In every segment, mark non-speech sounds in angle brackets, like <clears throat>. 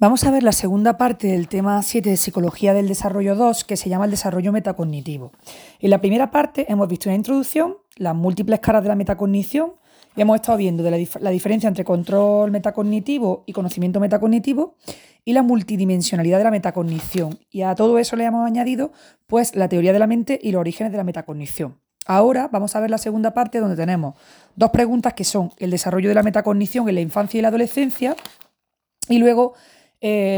Vamos a ver la segunda parte del tema 7 de Psicología del Desarrollo 2, que se llama el desarrollo metacognitivo. En la primera parte hemos visto una introducción, las múltiples caras de la metacognición, y hemos estado viendo de la, diferencia entre control metacognitivo y conocimiento metacognitivo y la multidimensionalidad de la metacognición. Y a todo eso le hemos añadido pues, la teoría de la mente y los orígenes de la metacognición. Ahora vamos a ver la segunda parte donde tenemos dos preguntas que son el desarrollo de la metacognición en la infancia y la adolescencia y luego eh,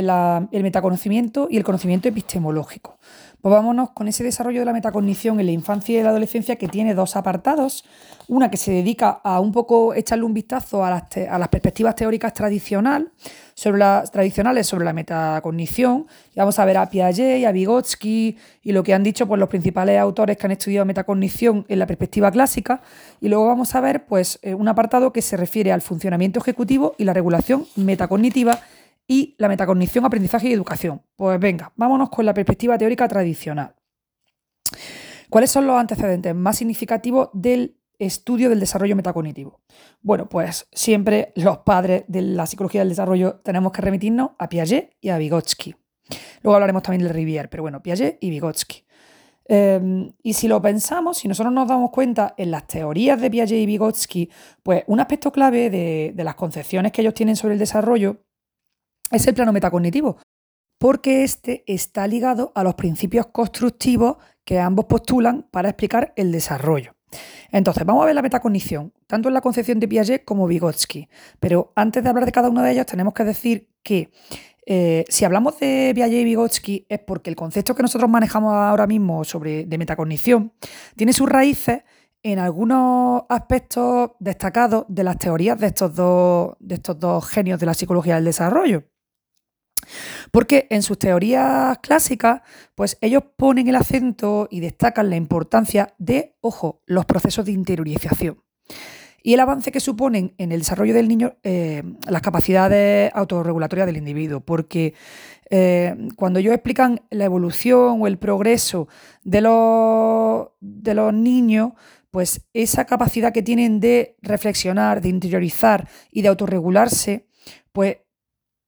el metaconocimiento y el conocimiento epistemológico. Pues vámonos con ese desarrollo de la metacognición en la infancia y la adolescencia que tiene dos apartados. Una que se dedica a un poco echarle un vistazo a las, perspectivas teóricas tradicional, sobre las, tradicionales sobre la metacognición. Y vamos a ver a Piaget y a Vygotsky y lo que han dicho pues, los principales autores que han estudiado metacognición en la perspectiva clásica. Y luego vamos a ver pues, eh, un apartado que se refiere al funcionamiento ejecutivo y la regulación metacognitiva y la metacognición, aprendizaje y educación. Pues venga, vámonos con la perspectiva teórica tradicional. ¿Cuáles son los antecedentes más significativos del estudio del desarrollo metacognitivo? Bueno, pues siempre los padres de la psicología del desarrollo tenemos que remitirnos a Piaget y a Vygotsky. Luego hablaremos también de Rivière, pero bueno, Piaget y Vygotsky. Em, y si lo pensamos, si nosotros nos damos cuenta en las teorías de Piaget y Vygotsky, pues un aspecto clave de, de las concepciones que ellos tienen sobre el desarrollo es el plano metacognitivo, porque este está ligado a los principios constructivos que ambos postulan para explicar el desarrollo. Entonces, vamos a ver la metacognición, tanto en la concepción de Piaget como Vygotsky. Pero antes de hablar de cada uno de ellos, tenemos que decir que eh, si hablamos de Piaget y Vygotsky es porque el concepto que nosotros manejamos ahora mismo sobre de metacognición tiene sus raíces en algunos aspectos destacados de las teorías de estos dos, de estos dos genios de la psicología del desarrollo. Porque en sus teorías clásicas, pues ellos ponen el acento y destacan la importancia de, ojo, los procesos de interiorización y el avance que suponen en el desarrollo del niño eh, las capacidades autorregulatorias del individuo. Porque eh, cuando ellos explican la evolución o el progreso de los, de los niños, pues esa capacidad que tienen de reflexionar, de interiorizar y de autorregularse, pues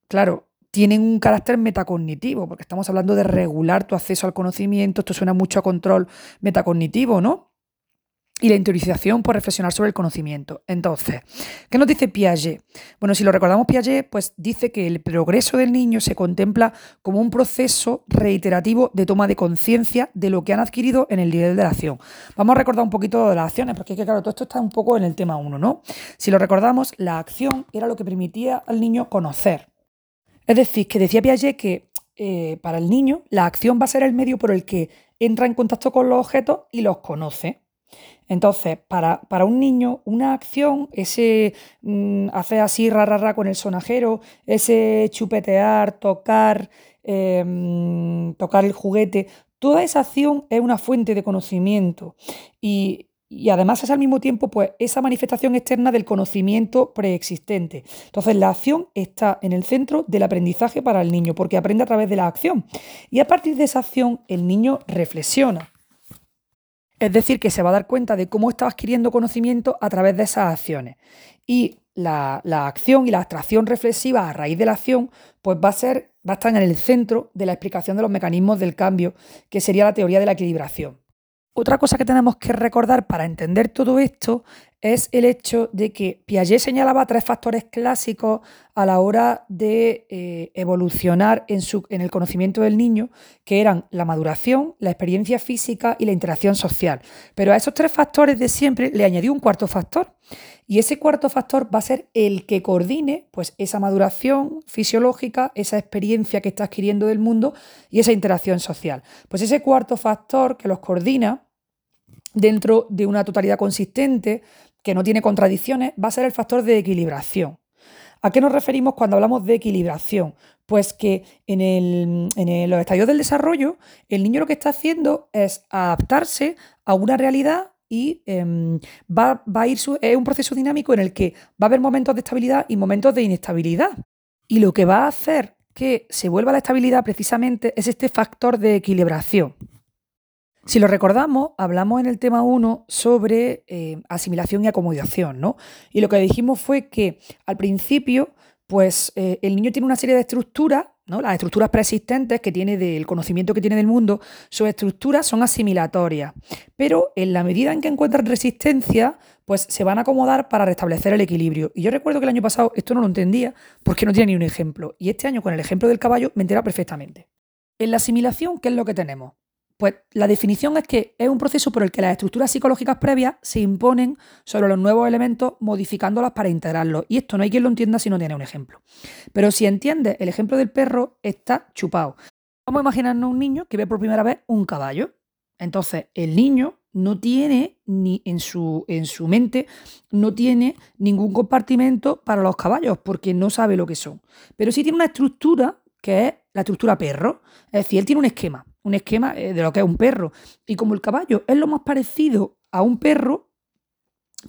claro, tienen un carácter metacognitivo, porque estamos hablando de regular tu acceso al conocimiento, esto suena mucho a control metacognitivo, ¿no? Y la interiorización por reflexionar sobre el conocimiento. Entonces, ¿qué nos dice Piaget? Bueno, si lo recordamos, Piaget pues dice que el progreso del niño se contempla como un proceso reiterativo de toma de conciencia de lo que han adquirido en el nivel de la acción. Vamos a recordar un poquito de las acciones, porque claro, todo esto está un poco en el tema 1, ¿no? Si lo recordamos, la acción era lo que permitía al niño conocer, es decir, que decía Piaget que eh, para el niño la acción va a ser el medio por el que entra en contacto con los objetos y los conoce. Entonces, para, un niño, una acción, ese mm, hacer así ra, con el sonajero, ese chupetear, tocar, em, tocar el juguete, toda esa acción es una fuente de conocimiento. Y y además es al mismo tiempo pues esa manifestación externa del conocimiento preexistente. Entonces la acción está en el centro del aprendizaje para el niño porque aprende a través de la acción y a partir de esa acción el niño reflexiona. Es decir, que se va a dar cuenta de cómo está adquiriendo conocimiento a través de esas acciones. Y la, la, acción y la abstracción reflexiva a raíz de la acción, pues va a ser, va a estar en el centro de la explicación de los mecanismos del cambio, que sería la teoría de la equilibración. Otra cosa que tenemos que recordar para entender todo esto es el hecho de que Piaget señalaba tres factores clásicos a la hora de eh, evolucionar en, su, en, el conocimiento del niño, que eran la maduración, la experiencia física y la interacción social. Pero a esos tres factores de siempre le añadió un cuarto factor. Y ese cuarto factor va a ser el que coordine pues, esa maduración fisiológica, esa experiencia que está adquiriendo del mundo y esa interacción social. Pues ese cuarto factor que los coordina dentro de una totalidad consistente, que no tiene contradicciones, va a ser el factor de equilibración. ¿A qué nos referimos cuando hablamos de equilibración? Pues que en, los estadios del desarrollo, el niño lo que está haciendo es adaptarse a una realidad y em, va, va, a ir es un proceso dinámico en el que va a haber momentos de estabilidad y momentos de inestabilidad. Y lo que va a hacer que se vuelva la estabilidad precisamente es este factor de equilibración. Si lo recordamos, hablamos en el tema 1 sobre eh, asimilación y acomodación, ¿no? Y lo que dijimos fue que al principio, pues eh, el niño tiene una serie de estructuras, ¿no? las estructuras preexistentes que tiene del conocimiento que tiene del mundo, sus estructuras son asimilatorias, pero en la medida en que encuentran resistencia, pues se van a acomodar para restablecer el equilibrio. Y yo recuerdo que el año pasado esto no lo entendía porque no tiene ni un ejemplo, y este año con el ejemplo del caballo me entera perfectamente. En la asimilación, ¿qué es lo que tenemos? Pues la definición es que es un proceso por el que las estructuras psicológicas previas se imponen sobre los nuevos elementos modificándolas para integrarlos. Y esto no hay quien lo entienda si no tiene un ejemplo. Pero si entiende el ejemplo del perro, está chupado. Vamos a imaginarnos un niño que ve por primera vez un caballo. Entonces, el niño no tiene ni en su, en su mente, no tiene ningún compartimento para los caballos porque no sabe lo que son. Pero sí tiene una estructura que es la estructura perro. Es decir, él tiene un esquema un esquema eh, de lo que es un perro. Y como el caballo es lo más parecido a un perro,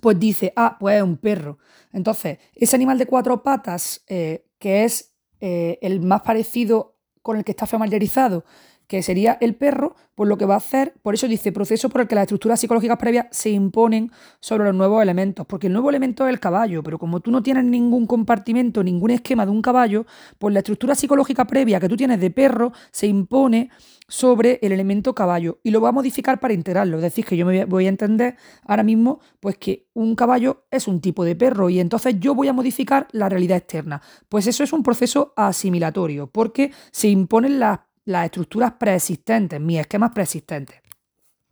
pues dice, ah, pues es un perro. Entonces, ese animal de cuatro patas, eh, que es eh, el más parecido con el que está familiarizado, que sería el perro, pues lo que va a hacer, por eso dice proceso por el que las estructuras psicológicas previas se imponen sobre los nuevos elementos, porque el nuevo elemento es el caballo, pero como tú no tienes ningún compartimento, ningún esquema de un caballo, pues la estructura psicológica previa que tú tienes de perro se impone sobre el elemento caballo y lo va a modificar para integrarlo. Es decir, que yo me voy a entender ahora mismo pues que un caballo es un tipo de perro y entonces yo voy a modificar la realidad externa. Pues eso es un proceso asimilatorio porque se imponen las las estructuras preexistentes, mis esquemas preexistentes.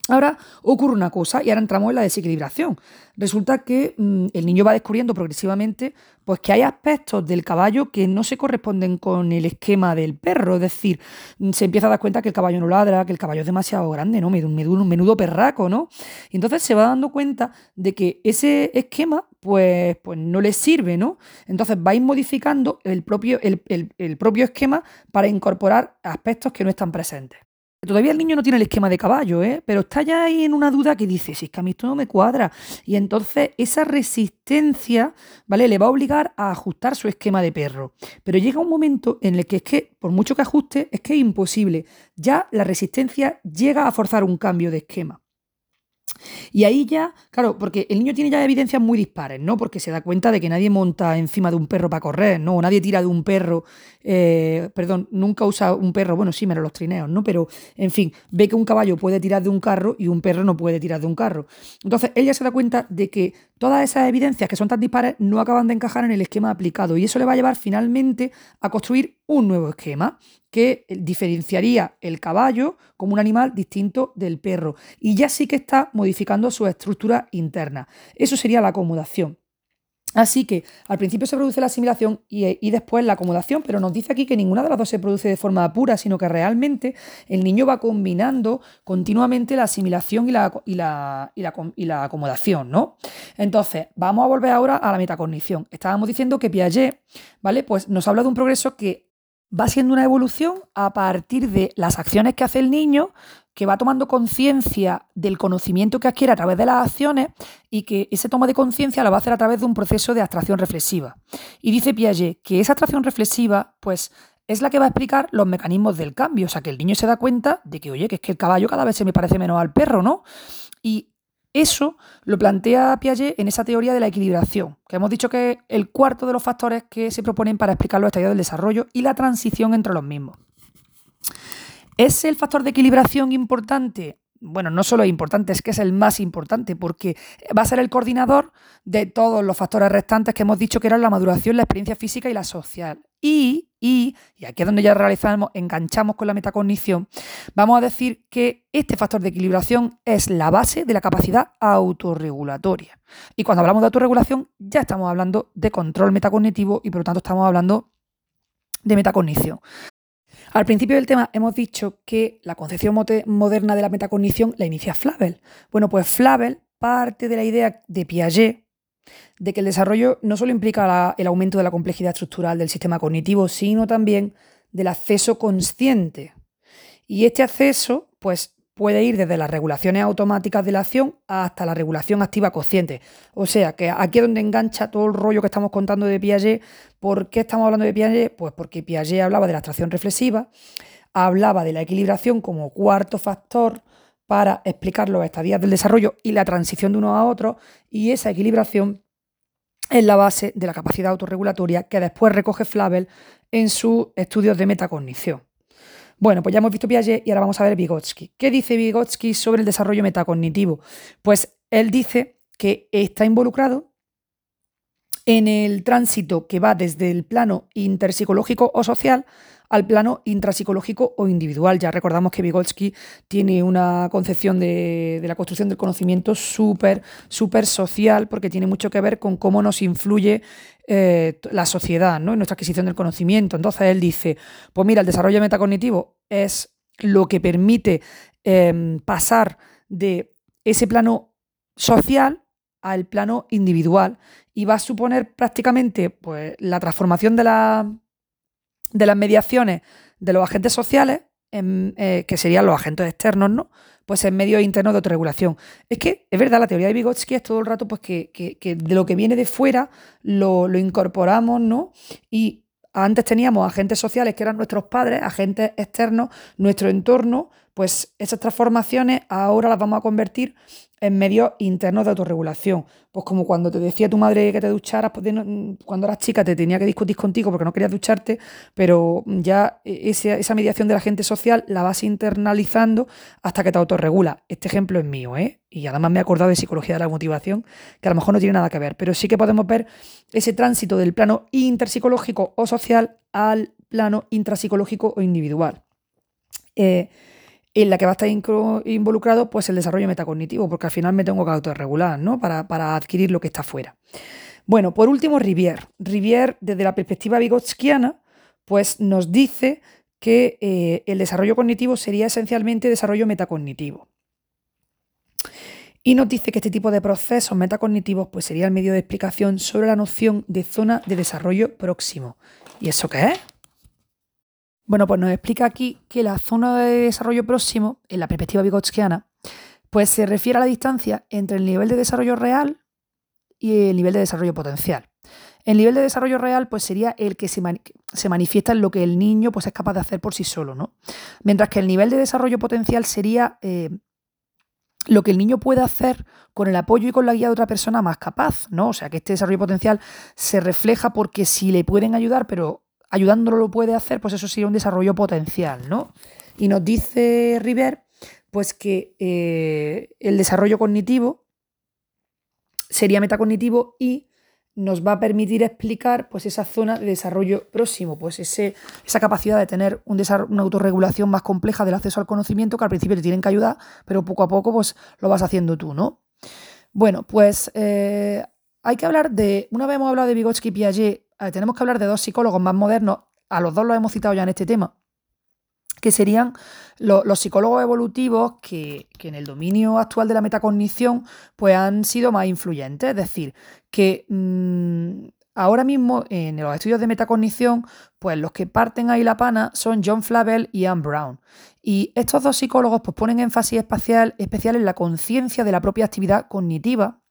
Ahora ocurre una cosa y ahora entramos en la desequilibración. Resulta que mm, el niño va descubriendo progresivamente pues, que hay aspectos del caballo que no se corresponden con el esquema del perro. Es decir, mm, se empieza a dar cuenta que el caballo no ladra, que el caballo es demasiado grande, ¿no? Un menudo, perraco, ¿no? Y entonces se va dando cuenta de que ese esquema pues, pues no le sirve, ¿no? Entonces va a ir modificando el propio, el propio esquema para incorporar aspectos que no están presentes. Todavía el niño no tiene el esquema de caballo, ¿eh? pero está ya ahí en una duda que dice, si es que a mí esto no me cuadra. Y entonces esa resistencia, ¿vale? Le va a obligar a ajustar su esquema de perro. Pero llega un momento en el que es que, por mucho que ajuste, es que es imposible. Ya la resistencia llega a forzar un cambio de esquema. Y ahí ya, claro, porque el niño tiene ya evidencias muy dispares, ¿no? Porque se da cuenta de que nadie monta encima de un perro para correr, ¿no? O nadie tira de un perro, eh, perdón, nunca usa un perro, bueno, sí, menos los trineos, ¿no? Pero, en fin, ve que un caballo puede tirar de un carro y un perro no puede tirar de un carro. Entonces, ella se da cuenta de que todas esas evidencias que son tan dispares no acaban de encajar en el esquema aplicado y eso le va a llevar finalmente a construir un nuevo esquema que diferenciaría el caballo como un animal distinto del perro y ya sí que está modificando su estructura interna. Eso sería la acomodación. Así que al principio se produce la asimilación y, después la acomodación, pero nos dice aquí que ninguna de las dos se produce de forma pura, sino que realmente el niño va combinando continuamente la asimilación y la, y la, y la acomodación, ¿no? Entonces, vamos a volver ahora a la metacognición. Estábamos diciendo que Piaget, ¿vale? Pues nos habla de un progreso que va siendo una evolución a partir de las acciones que hace el niño, que va tomando conciencia del conocimiento que adquiere a través de las acciones y que ese toma de conciencia lo va a hacer a través de un proceso de abstracción reflexiva. Y dice Piaget que esa abstracción reflexiva, pues es la que va a explicar los mecanismos del cambio. O sea, que el niño se da cuenta de que, oye, que es que el caballo cada vez se me parece menos al perro, ¿no? Y eso lo plantea Piaget en esa teoría de la equilibración, que hemos dicho que es el cuarto de los factores que se proponen para explicar los estadios del desarrollo y la transición entre los mismos. ¿Es el factor de equilibración importante? Bueno, no solo es importante, es que es el más importante, porque va a ser el coordinador de todos los factores restantes que hemos dicho que eran la maduración, la experiencia física y la social. Y, y, y aquí es donde ya realizamos, enganchamos con la metacognición, vamos a decir que este factor de equilibración es la base de la capacidad autorregulatoria. Y cuando hablamos de autorregulación, ya estamos hablando de control metacognitivo y por lo tanto estamos hablando de metacognición. Al principio del tema hemos dicho que la concepción moderna de la metacognición la inicia Flavel. Bueno, pues Flavel parte de la idea de Piaget de que el desarrollo no solo implica el aumento de la complejidad estructural del sistema cognitivo, sino también del acceso consciente. Y este acceso, pues, puede ir desde las regulaciones automáticas de la acción hasta la regulación activa consciente. O sea, que aquí es donde engancha todo el rollo que estamos contando de Piaget. ¿Por qué estamos hablando de Piaget? Pues porque Piaget hablaba de la abstracción reflexiva, hablaba de la equilibración como cuarto factor para explicar los estadios del desarrollo y la transición de uno a otro, y esa equilibración es la base de la capacidad autorregulatoria que después recoge Flavel en sus estudios de metacognición. Bueno, pues ya hemos visto Piaget y ahora vamos a ver Vygotsky. ¿Qué dice Vygotsky sobre el desarrollo metacognitivo? Pues él dice que está involucrado en el tránsito que va desde el plano interpsicológico o social al plano intrapsicológico o individual. Ya recordamos que Vygotsky tiene una concepción de, la construcción del conocimiento súper, social, porque tiene mucho que ver con cómo nos influye eh, la sociedad ¿no? en nuestra adquisición del conocimiento. Entonces él dice, pues mira, el desarrollo metacognitivo es lo que permite em, pasar de ese plano social al plano individual y va a suponer prácticamente pues, la transformación de la de las mediaciones de los agentes sociales, eh, que serían los agentes externos, ¿no? Pues en medios internos de autorregulación. Es que, es verdad, la teoría de Vygotsky es todo el rato pues, que, de lo que viene de fuera lo, lo, incorporamos, ¿no? Y antes teníamos agentes sociales que eran nuestros padres, agentes externos, nuestro entorno, pues esas transformaciones ahora las vamos a convertir en medios internos de autorregulación. Pues como cuando te decía tu madre que te ducharas, pues cuando eras chica te tenía que discutir contigo porque no querías ducharte, pero ya esa, mediación de la gente social la vas internalizando hasta que te autorregula. Este ejemplo es mío, ¿eh? Y además me he acordado de psicología de la motivación, que a lo mejor no tiene nada que ver, pero sí que podemos ver ese tránsito del plano interpsicológico o social al plano intrapsicológico o individual. Eh, en la que va a estar involucrado pues el desarrollo metacognitivo, porque al final me tengo que autorregular, ¿no? Para, para adquirir lo que está fuera. Bueno, por último, Rivière. Rivière, desde la perspectiva vigotskiana, pues nos dice que eh, el desarrollo cognitivo sería esencialmente desarrollo metacognitivo. Y nos dice que este tipo de procesos metacognitivos pues, sería el medio de explicación sobre la noción de zona de desarrollo próximo. ¿Y eso qué es? Bueno, pues nos explica aquí que la zona de desarrollo próximo, en la perspectiva vigotskiana, pues se refiere a la distancia entre el nivel de desarrollo real y el nivel de desarrollo potencial. El nivel de desarrollo real pues sería el que se, manifiesta en lo que el niño pues, es capaz de hacer por sí solo, ¿no? Mientras que el nivel de desarrollo potencial sería eh, lo que el niño puede hacer con el apoyo y con la guía de otra persona más capaz, ¿no? O sea, que este desarrollo potencial se refleja porque si le pueden ayudar, pero ayudándolo lo puede hacer, pues eso sería un desarrollo potencial, ¿no? Y nos dice River, pues que eh, el desarrollo cognitivo sería metacognitivo y nos va a permitir explicar pues esa zona de desarrollo próximo, pues ese, esa capacidad de tener un una autorregulación más compleja del acceso al conocimiento que al principio te tienen que ayudar, pero poco a poco pues lo vas haciendo tú, ¿no? Bueno, pues eh, hay que hablar de, una vez hemos hablado de Vygotsky y Piaget tenemos que hablar de dos psicólogos más modernos, a los dos los hemos citado ya en este tema, que serían los psicólogos evolutivos que, en el dominio actual de la metacognición pues han sido más influyentes. Es decir, que mm, ahora mismo en los estudios de metacognición, pues los que parten ahí la pana son John Flavel y Anne Brown. Y estos dos psicólogos pues, ponen énfasis especial en la conciencia de la propia actividad cognitiva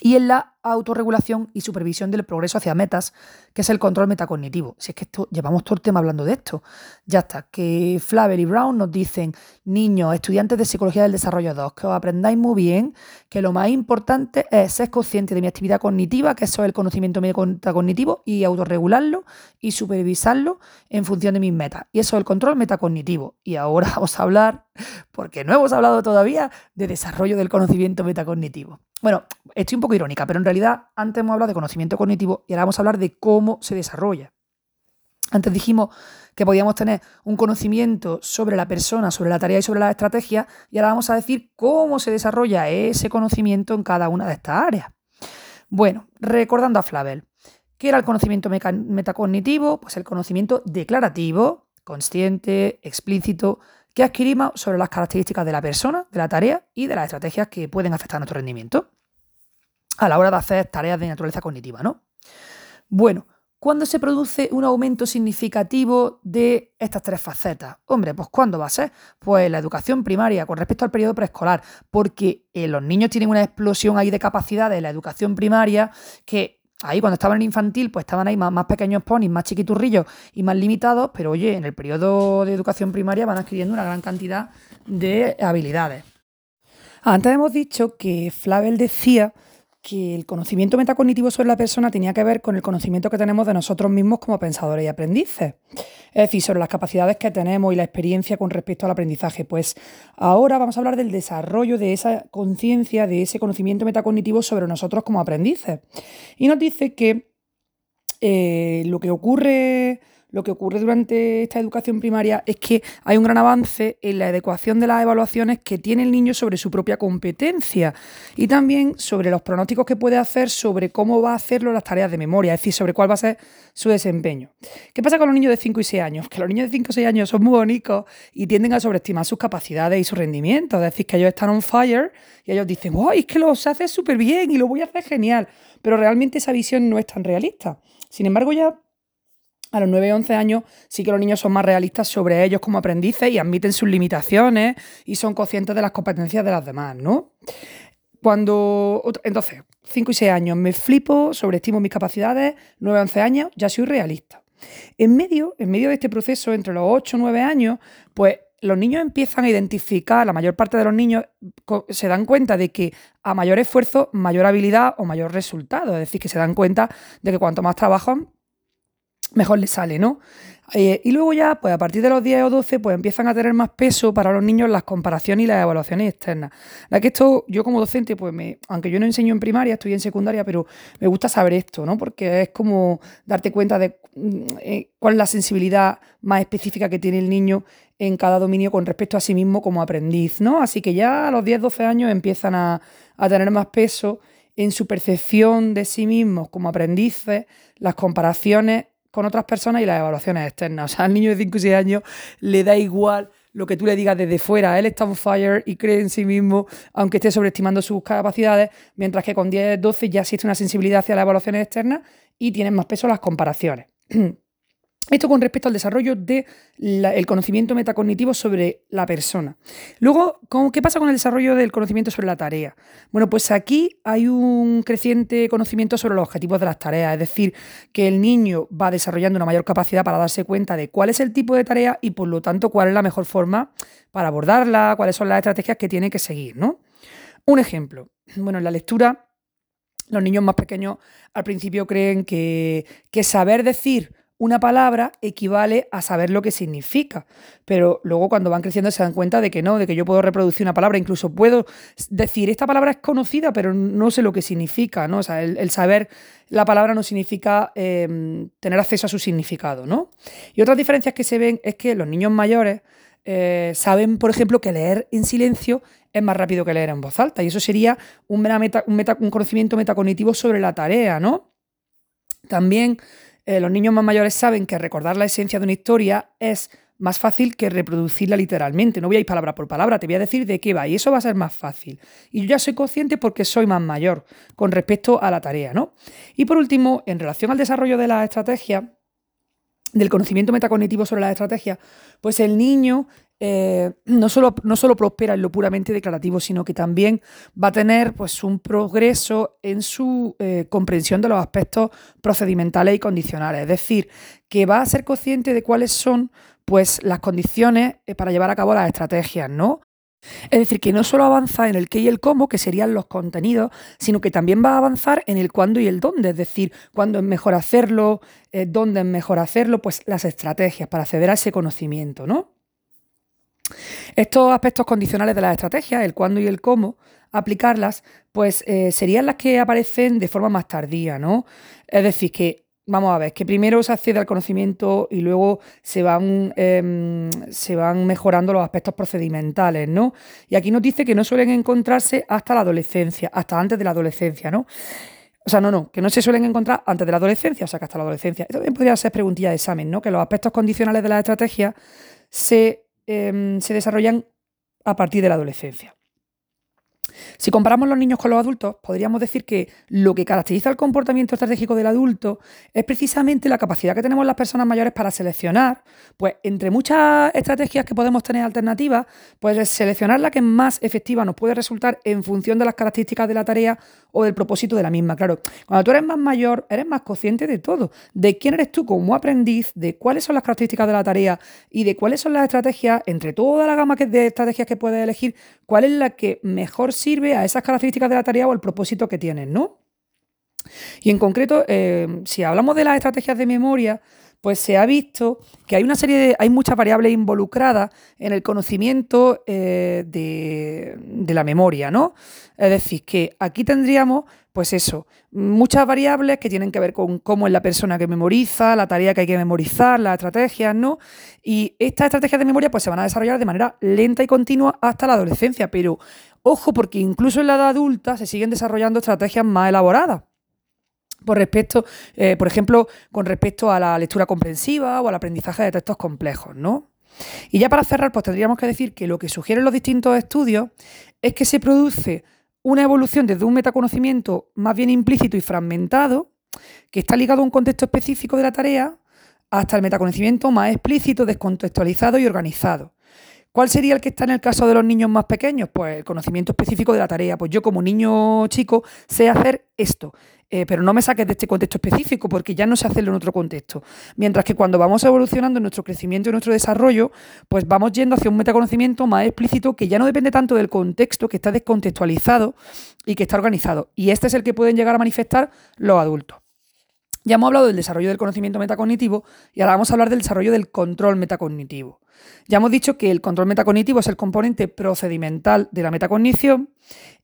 y en la autorregulación y supervisión del progreso hacia metas, que es el control metacognitivo. Si es que esto, llevamos todo el tema hablando de esto. Ya está, que Flaver y Brown nos dicen, niños, estudiantes de Psicología del Desarrollo 2, que os aprendáis muy bien, que lo más importante es ser consciente de mi actividad cognitiva, que eso es el conocimiento metacognitivo, y autorregularlo y supervisarlo en función de mis metas. Y eso es el control metacognitivo. Y ahora <laughs> vamos a hablar, porque no hemos hablado todavía, de desarrollo del conocimiento metacognitivo. Bueno, estoy un poco irónica, pero en realidad antes hemos hablado de conocimiento cognitivo y ahora vamos a hablar de cómo se desarrolla. Antes dijimos que podíamos tener un conocimiento sobre la persona, sobre la tarea y sobre la estrategia, y ahora vamos a decir cómo se desarrolla ese conocimiento en cada una de estas áreas. Bueno, recordando a Flavel, ¿qué era el conocimiento metacognitivo? Pues el conocimiento declarativo, consciente, explícito, que adquirimos sobre las características de la persona, de la tarea y de las estrategias que pueden afectar a nuestro rendimiento a la hora de hacer tareas de naturaleza cognitiva, ¿no? Bueno, ¿cuándo se produce un aumento significativo de estas tres facetas? Hombre, pues ¿cuándo va a ser? Pues la educación primaria con respecto al periodo preescolar, porque eh, los niños tienen una explosión ahí de capacidades en la educación primaria que ahí cuando estaban en infantil, pues estaban ahí más, pequeños ponis, más chiquiturrillos y más limitados, pero oye, en el periodo de educación primaria van adquiriendo una gran cantidad de habilidades. Antes hemos dicho que Flavel decía que el conocimiento metacognitivo sobre la persona tenía que ver con el conocimiento que tenemos de nosotros mismos como pensadores y aprendices. Es decir, sobre las capacidades que tenemos y la experiencia con respecto al aprendizaje. Pues ahora vamos a hablar del desarrollo de esa conciencia, de ese conocimiento metacognitivo sobre nosotros como aprendices. Y nos dice que eh, lo que ocurre lo que ocurre durante esta educación primaria es que hay un gran avance en la adecuación de las evaluaciones que tiene el niño sobre su propia competencia y también sobre los pronósticos que puede hacer sobre cómo va a hacerlo las tareas de memoria, es decir, sobre cuál va a ser su desempeño. ¿Qué pasa con los niños de 5 y 6 años? Que los niños de 5 y 6 años son muy bonitos y tienden a sobreestimar sus capacidades y su rendimiento, es decir, que ellos están on fire y ellos dicen, ¡ay, es que lo hace súper bien y lo voy a hacer genial! Pero realmente esa visión no es tan realista. Sin embargo, ya a los 9 o 11 años sí que los niños son más realistas sobre ellos como aprendices y admiten sus limitaciones y son conscientes de las competencias de las demás, ¿no? Cuando, entonces, 5 y 6 años me flipo, sobreestimo mis capacidades, 9 o 11 años ya soy realista. En medio, en medio de este proceso, entre los 8 o 9 años, pues los niños empiezan a identificar, la mayor parte de los niños se dan cuenta de que a mayor esfuerzo, mayor habilidad o mayor resultado. Es decir, que se dan cuenta de que cuanto más trabajan, mejor les sale, ¿no? Eh, y luego ya, pues a partir de los 10 o 12, pues empiezan a tener más peso para los niños las comparaciones y las evaluaciones externas. La que esto, yo como docente, pues me, aunque yo no enseño en primaria, estoy en secundaria, pero me gusta saber esto, ¿no? Porque es como darte cuenta de mm, eh, cuál es la sensibilidad más específica que tiene el niño en cada dominio con respecto a sí mismo como aprendiz, ¿no? Así que ya a los 10, 12 años empiezan a, a tener más peso en su percepción de sí mismos como aprendices, las comparaciones con otras personas y las evaluaciones externas. <laughs> O sea, al niño de 5 o 6 años le da igual lo que tú le digas desde fuera. Él está on fire y cree en sí mismo, aunque esté sobreestimando sus capacidades, mientras que con 10, 12 ya existe una sensibilidad hacia las evaluaciones externas y tienen más peso las comparaciones. <clears throat> Esto con respecto al desarrollo del conocimiento metacognitivo sobre la persona. Luego, ¿qué pasa con el desarrollo del conocimiento sobre la tarea? Bueno, pues aquí hay un creciente conocimiento sobre los objetivos de las tareas, es decir, que el niño va desarrollando una mayor capacidad para darse cuenta de cuál es el tipo de tarea y por lo tanto cuál es la mejor forma para abordarla, cuáles son las estrategias que tiene que seguir, ¿no? Un ejemplo. Bueno, en la lectura, los niños más pequeños al principio creen que, que saber decir una palabra equivale a saber lo que significa. Pero luego cuando van creciendo se dan cuenta de que no, de que yo puedo reproducir una palabra, incluso puedo decir, esta palabra es conocida, pero no sé lo que significa, ¿no? O sea, el, saber la palabra no significa em, tener acceso a su significado, ¿no? Y otras diferencias que se ven es que los niños mayores eh, saben, por ejemplo, que leer en silencio es más rápido que leer en voz alta. Y eso sería un, un conocimiento metacognitivo sobre la tarea, ¿no? También eh, los niños más mayores saben que recordar la esencia de una historia es más fácil que reproducirla literalmente. No voy a ir palabra por palabra, te voy a decir de qué va y eso va a ser más fácil. Y yo ya soy consciente porque soy más mayor con respecto a la tarea, ¿no? Y por último, en relación al desarrollo de la estrategia, del conocimiento metacognitivo sobre la estrategia, pues el niño eh, no, solo, no solo prospera en lo puramente declarativo, sino que también va a tener pues, un progreso en su eh, comprensión de los aspectos procedimentales y condicionales. Es decir, que va a ser consciente de cuáles son pues, las condiciones eh, para llevar a cabo las estrategias, ¿no? Es decir, que no solo avanza en el qué y el cómo, que serían los contenidos, sino que también va a avanzar en el cuándo y el dónde, es decir, cuándo es mejor hacerlo, dónde es mejor hacerlo, pues las estrategias para acceder a ese conocimiento, ¿no? Estos aspectos condicionales de las estrategias, el cuándo y el cómo, aplicarlas, pues eh, serían las que aparecen de forma más tardía, ¿no? Es decir, que vamos a ver, que primero se accede al conocimiento y luego se van, em, se van mejorando los aspectos procedimentales, ¿no? Y aquí nos dice que no suelen encontrarse hasta la adolescencia, hasta antes de la adolescencia, ¿no? O sea, no, no, que no se suelen encontrar antes de la adolescencia, o sea, que hasta la adolescencia. Esto también podría ser preguntilla de examen, ¿no? Que los aspectos condicionales de la estrategia se Em, se desarrollan a partir de la adolescencia. Si comparamos los niños con los adultos, podríamos decir que lo que caracteriza el comportamiento estratégico del adulto es precisamente la capacidad que tenemos las personas mayores para seleccionar, pues entre muchas estrategias que podemos tener alternativas, pues seleccionar la que más efectiva nos puede resultar en función de las características de la tarea o del propósito de la misma. Claro, cuando tú eres más mayor, eres más consciente de todo, de quién eres tú como aprendiz, de cuáles son las características de la tarea y de cuáles son las estrategias, entre toda la gama de estrategias que puedes elegir, cuál es la que mejor sirve a esas características de la tarea o al propósito que tienen, ¿no? Y en concreto, eh, si hablamos de las estrategias de memoria, pues se ha visto que hay una serie de, hay muchas variables involucradas en el conocimiento eh, de, de, la memoria, ¿no? Es decir, que aquí tendríamos, pues eso, muchas variables que tienen que ver con cómo es la persona que memoriza, la tarea que hay que memorizar, las estrategias, ¿no? Y estas estrategias de memoria, pues se van a desarrollar de manera lenta y continua hasta la adolescencia, pero ojo, porque incluso en la edad adulta se siguen desarrollando estrategias más elaboradas. Por, respecto, eh, por ejemplo, con respecto a la lectura comprensiva o al aprendizaje de textos complejos, ¿no? Y ya para cerrar, pues tendríamos que decir que lo que sugieren los distintos estudios es que se produce una evolución desde un metaconocimiento más bien implícito y fragmentado, que está ligado a un contexto específico de la tarea, hasta el metaconocimiento más explícito, descontextualizado y organizado. ¿Cuál sería el que está en el caso de los niños más pequeños? Pues el conocimiento específico de la tarea. Pues yo como niño chico sé hacer esto. Eh, pero no me saques de este contexto específico porque ya no sé hacerlo en otro contexto. Mientras que cuando vamos evolucionando en nuestro crecimiento y nuestro desarrollo, pues vamos yendo hacia un metaconocimiento más explícito que ya no depende tanto del contexto, que está descontextualizado y que está organizado. Y este es el que pueden llegar a manifestar los adultos. Ya hemos hablado del desarrollo del conocimiento metacognitivo y ahora vamos a hablar del desarrollo del control metacognitivo. Ya hemos dicho que el control metacognitivo es el componente procedimental de la metacognición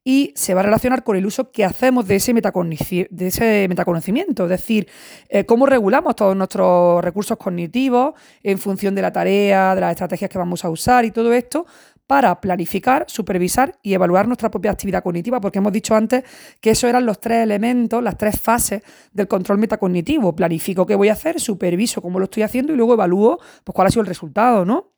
y se va a relacionar con el uso que hacemos de ese, de ese metaconocimiento, es decir, eh, cómo regulamos todos nuestros recursos cognitivos en función de la tarea, de las estrategias que vamos a usar y todo esto para planificar, supervisar y evaluar nuestra propia actividad cognitiva, porque hemos dicho antes que esos eran los tres elementos, las tres fases del control metacognitivo. Planifico qué voy a hacer, superviso cómo lo estoy haciendo y luego evalúo pues, cuál ha sido el resultado, ¿no?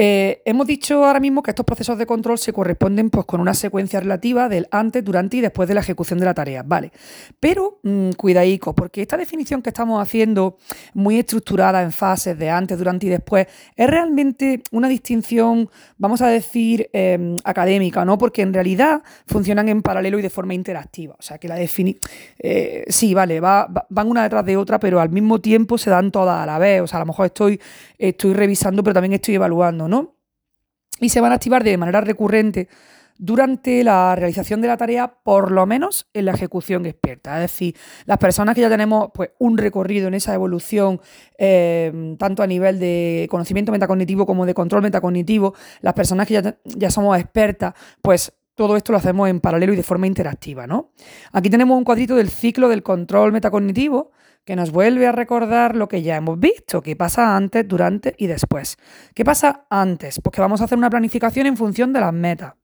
Eh, hemos dicho ahora mismo que estos procesos de control se corresponden pues, con una secuencia relativa del antes, durante y después de la ejecución de la tarea. Vale. Pero mmm, cuidadico, porque esta definición que estamos haciendo, muy estructurada en fases de antes, durante y después, es realmente una distinción, vamos a decir, eh, académica, ¿no? Porque en realidad funcionan en paralelo y de forma interactiva. O sea que la defini eh, sí, vale, va, van una detrás de otra, pero al mismo tiempo se dan todas a la vez. O sea, a lo mejor estoy, estoy revisando, pero también estoy evaluando. ¿no? Y se van a activar de manera recurrente durante la realización de la tarea, por lo menos en la ejecución experta. Es decir, las personas que ya tenemos pues, un recorrido en esa evolución, eh, tanto a nivel de conocimiento metacognitivo como de control metacognitivo, las personas que ya, ya somos expertas, pues todo esto lo hacemos en paralelo y de forma interactiva. ¿no? Aquí tenemos un cuadrito del ciclo del control metacognitivo que nos vuelve a recordar lo que ya hemos visto, qué pasa antes, durante y después. ¿Qué pasa antes? Pues que vamos a hacer una planificación en función de las metas.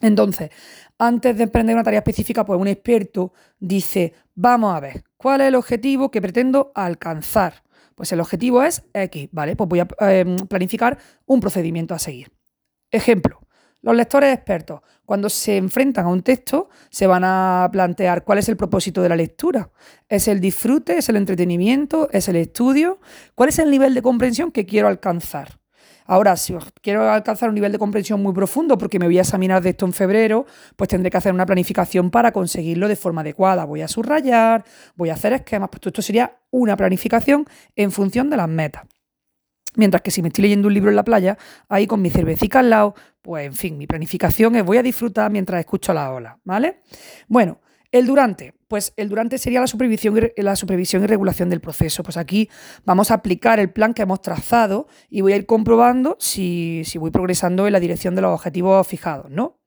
Entonces, antes de emprender una tarea específica, pues un experto dice, vamos a ver, ¿cuál es el objetivo que pretendo alcanzar? Pues el objetivo es X, ¿vale? Pues voy a eh, planificar un procedimiento a seguir. Ejemplo, los lectores expertos, cuando se enfrentan a un texto, se van a plantear cuál es el propósito de la lectura. ¿Es el disfrute? ¿Es el entretenimiento? ¿Es el estudio? ¿Cuál es el nivel de comprensión que quiero alcanzar? Ahora, si quiero alcanzar un nivel de comprensión muy profundo porque me voy a examinar de esto en febrero, pues tendré que hacer una planificación para conseguirlo de forma adecuada. Voy a subrayar, voy a hacer esquemas, pues esto sería una planificación en función de las metas. Mientras que si me estoy leyendo un libro en la playa, ahí con mi cervecita al lado, pues en fin, mi planificación es voy a disfrutar mientras escucho la ola, ¿vale? Bueno, el durante, pues el durante sería la supervisión, la supervisión y regulación del proceso. Pues aquí vamos a aplicar el plan que hemos trazado y voy a ir comprobando si, si voy progresando en la dirección de los objetivos fijados, ¿no?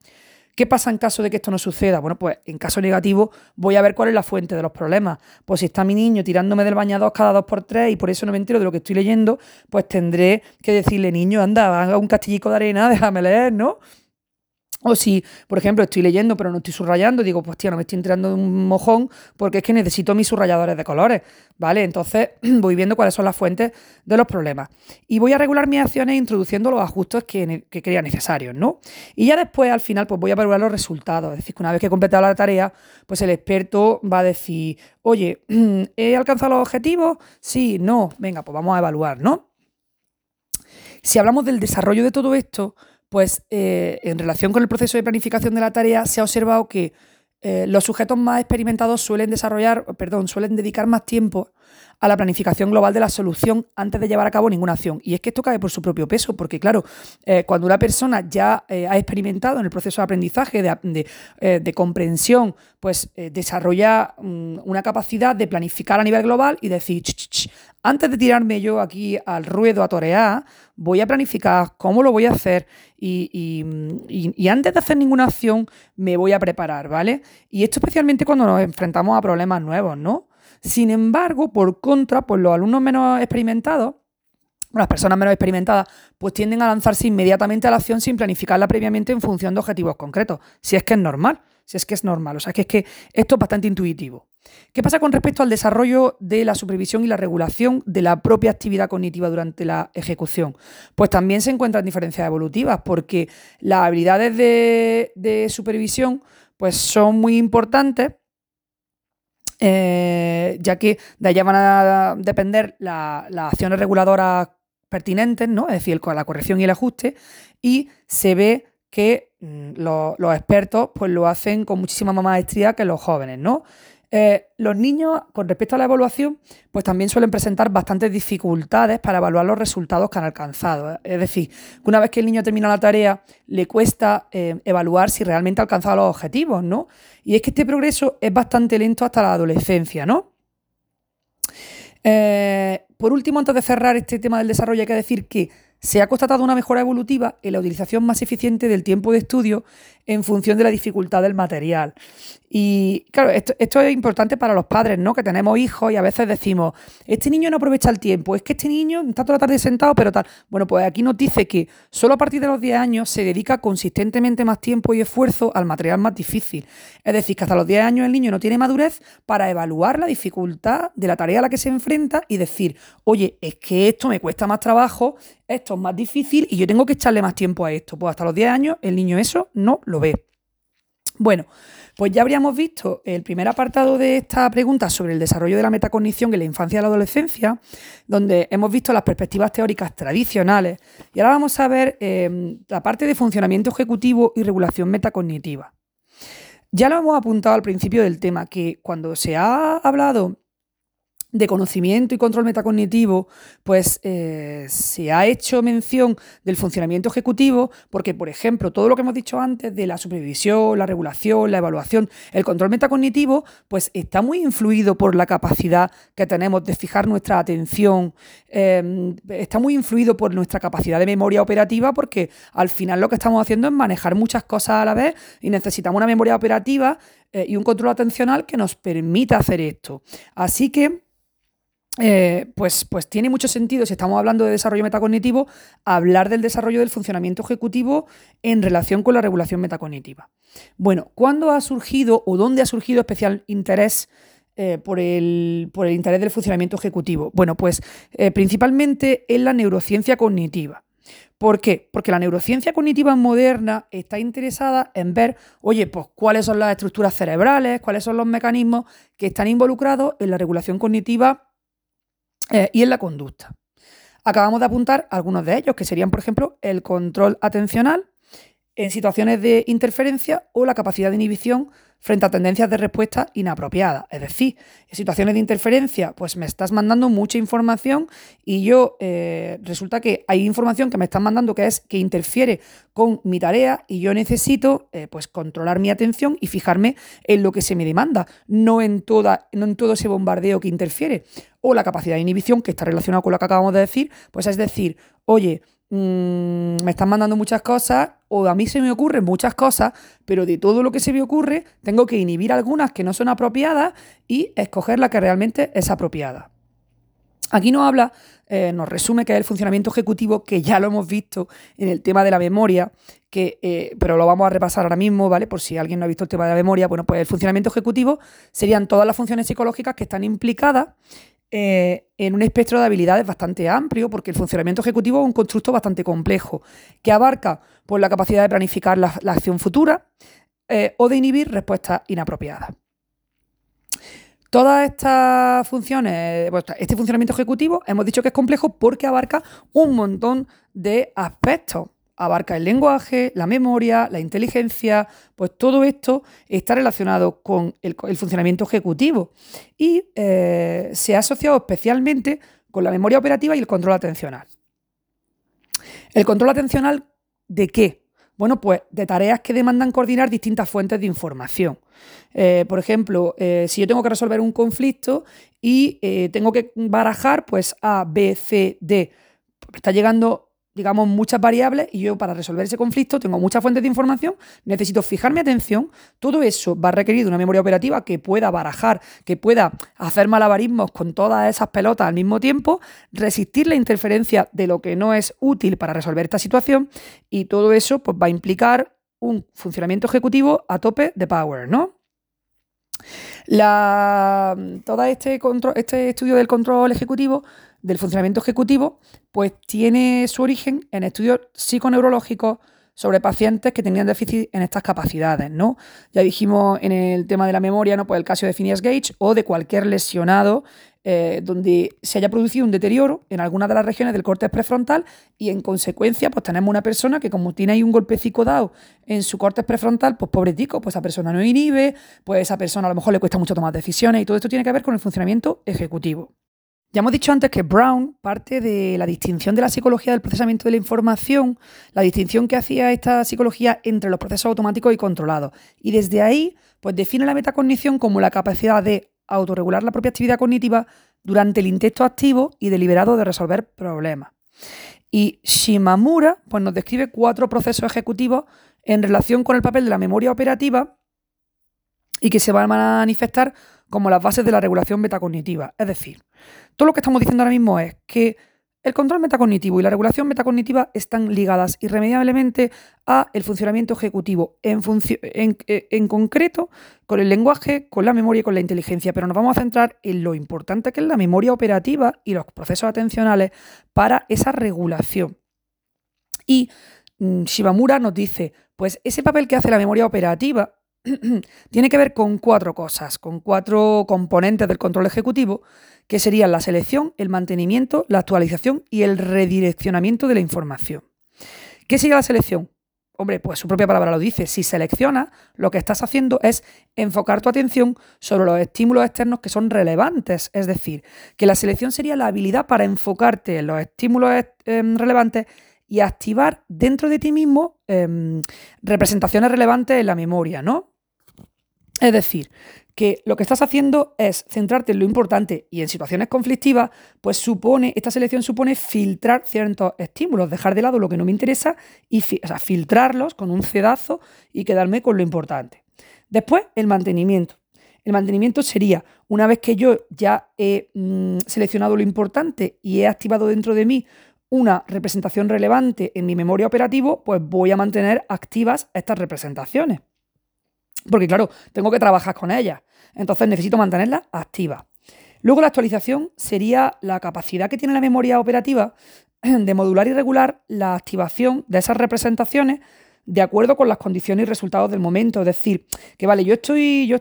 ¿Qué pasa en caso de que esto no suceda? Bueno, pues en caso negativo voy a ver cuál es la fuente de los problemas. Pues si está mi niño tirándome del bañador cada dos por tres y por eso no me entero de lo que estoy leyendo, pues tendré que decirle, niño, anda, haga un castillico de arena, <laughs> déjame leer, ¿no? O si, por ejemplo, estoy leyendo pero no estoy subrayando, digo, pues tío, no me estoy entrando de un mojón porque es que necesito mis subrayadores de colores, ¿vale? Entonces <clears throat> voy viendo cuáles son las fuentes de los problemas. Y voy a regular mis acciones introduciendo los ajustes que, que crea necesarios, ¿no? Y ya después, al final, pues voy a evaluar los resultados. Es decir, que una vez que he completado la tarea, pues el experto va a decir, oye, <clears throat> ¿he alcanzado los objetivos? Sí, no, venga, pues vamos a evaluar, ¿no? Si hablamos del desarrollo de todo esto, pues eh, en relación con el proceso de planificación de la tarea se ha observado que eh, los sujetos más experimentados suelen desarrollar, perdón, suelen dedicar más tiempo a la planificación global de la solución antes de llevar a cabo ninguna acción. Y es que esto cae por su propio peso, porque claro, eh, cuando una persona ya eh, ha experimentado en el proceso de aprendizaje, de, eh, comprensión, pues desarrolla mm, una capacidad de planificar a nivel global y decir, antes de tirarme yo aquí al ruedo a torear, voy a planificar cómo lo voy a hacer y, y, antes de hacer ninguna acción me voy a preparar, ¿vale? Y esto especialmente cuando nos enfrentamos a problemas nuevos, ¿no? Sin embargo, por contra, pues los alumnos menos experimentados, las personas menos experimentadas, pues tienden a lanzarse inmediatamente a la acción sin planificarla previamente en función de objetivos concretos, si es que es normal, si es que es normal, o sea, que es que esto es bastante intuitivo. ¿Qué pasa con respecto al desarrollo de la supervisión y la regulación de la propia actividad cognitiva durante la ejecución? Pues también se encuentran diferencias evolutivas, porque las habilidades de, supervisión pues son muy importantes eh, ya que de allá van a depender las acciones reguladoras pertinentes, ¿no? Es decir, la corrección y el ajuste, y se ve que mm, los, expertos pues, lo hacen con muchísima más maestría que los jóvenes, ¿no? Eh, los niños, con respecto a la evaluación, pues también suelen presentar bastantes dificultades para evaluar los resultados que han alcanzado. ¿eh? Es decir, que una vez que el niño termina la tarea, le cuesta eh, evaluar si realmente ha alcanzado los objetivos, ¿no? Y es que este progreso es bastante lento hasta la adolescencia, ¿no? por último, antes de cerrar este tema del desarrollo, hay que decir que se ha constatado una mejora evolutiva en la utilización más eficiente del tiempo de estudio en función de la dificultad del material. Y claro, esto, es importante para los padres, ¿no? Que tenemos hijos y a veces decimos, este niño no aprovecha el tiempo, es que este niño está toda la tarde sentado, pero tal. Bueno, pues aquí nos dice que solo a partir de los 10 años se dedica consistentemente más tiempo y esfuerzo al material más difícil. Es decir, que hasta los 10 años el niño no tiene madurez para evaluar la dificultad de la tarea a la que se enfrenta y decir, oye, es que esto me cuesta más trabajo, esto es más difícil y yo tengo que echarle más tiempo a esto. Pues hasta los 10 años el niño eso no lo ve. Bueno, pues ya habríamos visto el primer apartado de esta pregunta sobre el desarrollo de la metacognición en la infancia y la adolescencia, donde hemos visto las perspectivas teóricas tradicionales, y ahora vamos a ver eh, la parte de funcionamiento ejecutivo y regulación metacognitiva. Ya lo hemos apuntado al principio del tema, que cuando se ha hablado de conocimiento y control metacognitivo, pues eh, se ha hecho mención del funcionamiento ejecutivo, porque, por ejemplo, todo lo que hemos dicho antes de la supervisión, la regulación, la evaluación, el control metacognitivo, pues está muy influido por la capacidad que tenemos de fijar nuestra atención, em, está muy influido por nuestra capacidad de memoria operativa, porque al final lo que estamos haciendo es manejar muchas cosas a la vez y necesitamos una memoria operativa eh, y un control atencional que nos permita hacer esto. Así que eh, pues, pues tiene mucho sentido, si estamos hablando de desarrollo metacognitivo, hablar del desarrollo del funcionamiento ejecutivo en relación con la regulación metacognitiva. Bueno, ¿cuándo ha surgido o dónde ha surgido especial interés eh, por, el, interés del funcionamiento ejecutivo? Bueno, pues eh, principalmente en la neurociencia cognitiva. ¿Por qué? Porque la neurociencia cognitiva moderna está interesada en ver, oye, pues cuáles son las estructuras cerebrales, cuáles son los mecanismos que están involucrados en la regulación cognitiva eh, y en la conducta. Acabamos de apuntar algunos de ellos, que serían, por ejemplo, el control atencional en situaciones de interferencia o la capacidad de inhibición frente a tendencias de respuesta inapropiadas. Es decir, en situaciones de interferencia, pues me estás mandando mucha información y yo eh, resulta que hay información que me estás mandando que es que interfiere con mi tarea y yo necesito eh, pues controlar mi atención y fijarme en lo que se me demanda, no en, toda, no en todo ese bombardeo que interfiere. O la capacidad de inhibición, que está relacionada con lo que acabamos de decir, pues es decir, oye, Mm, me están mandando muchas cosas o a mí se me ocurren muchas cosas, pero de todo lo que se me ocurre tengo que inhibir algunas que no son apropiadas y escoger la que realmente es apropiada. Aquí nos habla, eh, nos resume que es el funcionamiento ejecutivo, que ya lo hemos visto en el tema de la memoria, que, eh, pero lo vamos a repasar ahora mismo, ¿vale? Por si alguien no ha visto el tema de la memoria, bueno, pues el funcionamiento ejecutivo serían todas las funciones psicológicas que están implicadas eh, en un espectro de habilidades bastante amplio, porque el funcionamiento ejecutivo es un constructo bastante complejo, que abarca por la capacidad de planificar la, acción futura eh, o de inhibir respuestas inapropiadas. Todas estas funciones, este funcionamiento ejecutivo, hemos dicho que es complejo porque abarca un montón de aspectos. Abarca el lenguaje, la memoria, la inteligencia, pues todo esto está relacionado con el, funcionamiento ejecutivo y eh, se ha asociado especialmente con la memoria operativa y el control atencional. ¿El control atencional de qué? Bueno, pues de tareas que demandan coordinar distintas fuentes de información. Eh, por ejemplo, eh, si yo tengo que resolver un conflicto y tengo que barajar, pues A, B, C, D, está llegando digamos, muchas variables y yo para resolver ese conflicto tengo muchas fuentes de información, necesito fijar mi atención, todo eso va a requerir una memoria operativa que pueda barajar, que pueda hacer malabarismos con todas esas pelotas al mismo tiempo, resistir la interferencia de lo que no es útil para resolver esta situación y todo eso pues, va a implicar un funcionamiento ejecutivo a tope de power, ¿no? La, todo este, este estudio del control ejecutivo del funcionamiento ejecutivo, pues tiene su origen en estudios psiconeurológicos sobre pacientes que tenían déficit en estas capacidades, ¿no? Ya dijimos en el tema de la memoria, ¿no? Pues el caso de Phineas Gage o de cualquier lesionado eh, donde se haya producido un deterioro en alguna de las regiones del córtex prefrontal y en consecuencia pues tenemos una persona que como tiene ahí un golpecico dado en su córtex prefrontal, pues pobretico, pues esa persona no inhibe, pues esa persona a lo mejor le cuesta mucho tomar decisiones y todo esto tiene que ver con el funcionamiento ejecutivo. Ya hemos dicho antes que Brown parte de la distinción de la psicología del procesamiento de la información, la distinción que hacía esta psicología entre los procesos automáticos y controlados. Y desde ahí, pues define la metacognición como la capacidad de autorregular la propia actividad cognitiva durante el intento activo y deliberado de resolver problemas. Y Shimamura pues, nos describe cuatro procesos ejecutivos en relación con el papel de la memoria operativa y que se van a manifestar como las bases de la regulación metacognitiva. Es decir, todo lo que estamos diciendo ahora mismo es que el control metacognitivo y la regulación metacognitiva están ligadas irremediablemente a el funcionamiento ejecutivo, en, eh, en, concreto con el lenguaje, con la memoria y con la inteligencia, pero nos vamos a centrar en lo importante que es la memoria operativa y los procesos atencionales para esa regulación. Y mm, Shibamura nos dice, pues ese papel que hace la memoria operativa <clears throat> tiene que ver con cuatro cosas, con cuatro componentes del control ejecutivo, que serían la selección, el mantenimiento, la actualización y el redireccionamiento de la información. ¿Qué sigue la selección? Hombre, pues su propia palabra lo dice. Si seleccionas, lo que estás haciendo es enfocar tu atención sobre los estímulos externos que son relevantes. Es decir, que la selección sería la habilidad para enfocarte en los estímulos em, relevantes y activar dentro de ti mismo em, representaciones relevantes en la memoria, ¿no? Es decir, que lo que estás haciendo es centrarte en lo importante y en situaciones conflictivas, pues supone, esta selección supone filtrar ciertos estímulos, dejar de lado lo que no me interesa y filtrarlos con un cedazo y quedarme con lo importante. Después, el mantenimiento. El mantenimiento sería, una vez que yo ya he mm, seleccionado lo importante y he activado dentro de mí una representación relevante en mi memoria operativo, pues voy a mantener activas estas representaciones. Porque claro, tengo que trabajar con ellas. Entonces necesito mantenerlas activas. Luego la actualización sería la capacidad que tiene la memoria operativa <clears throat> de modular y regular la activación de esas representaciones de acuerdo con las condiciones y resultados del momento. Es decir, que vale, yo estoy, yo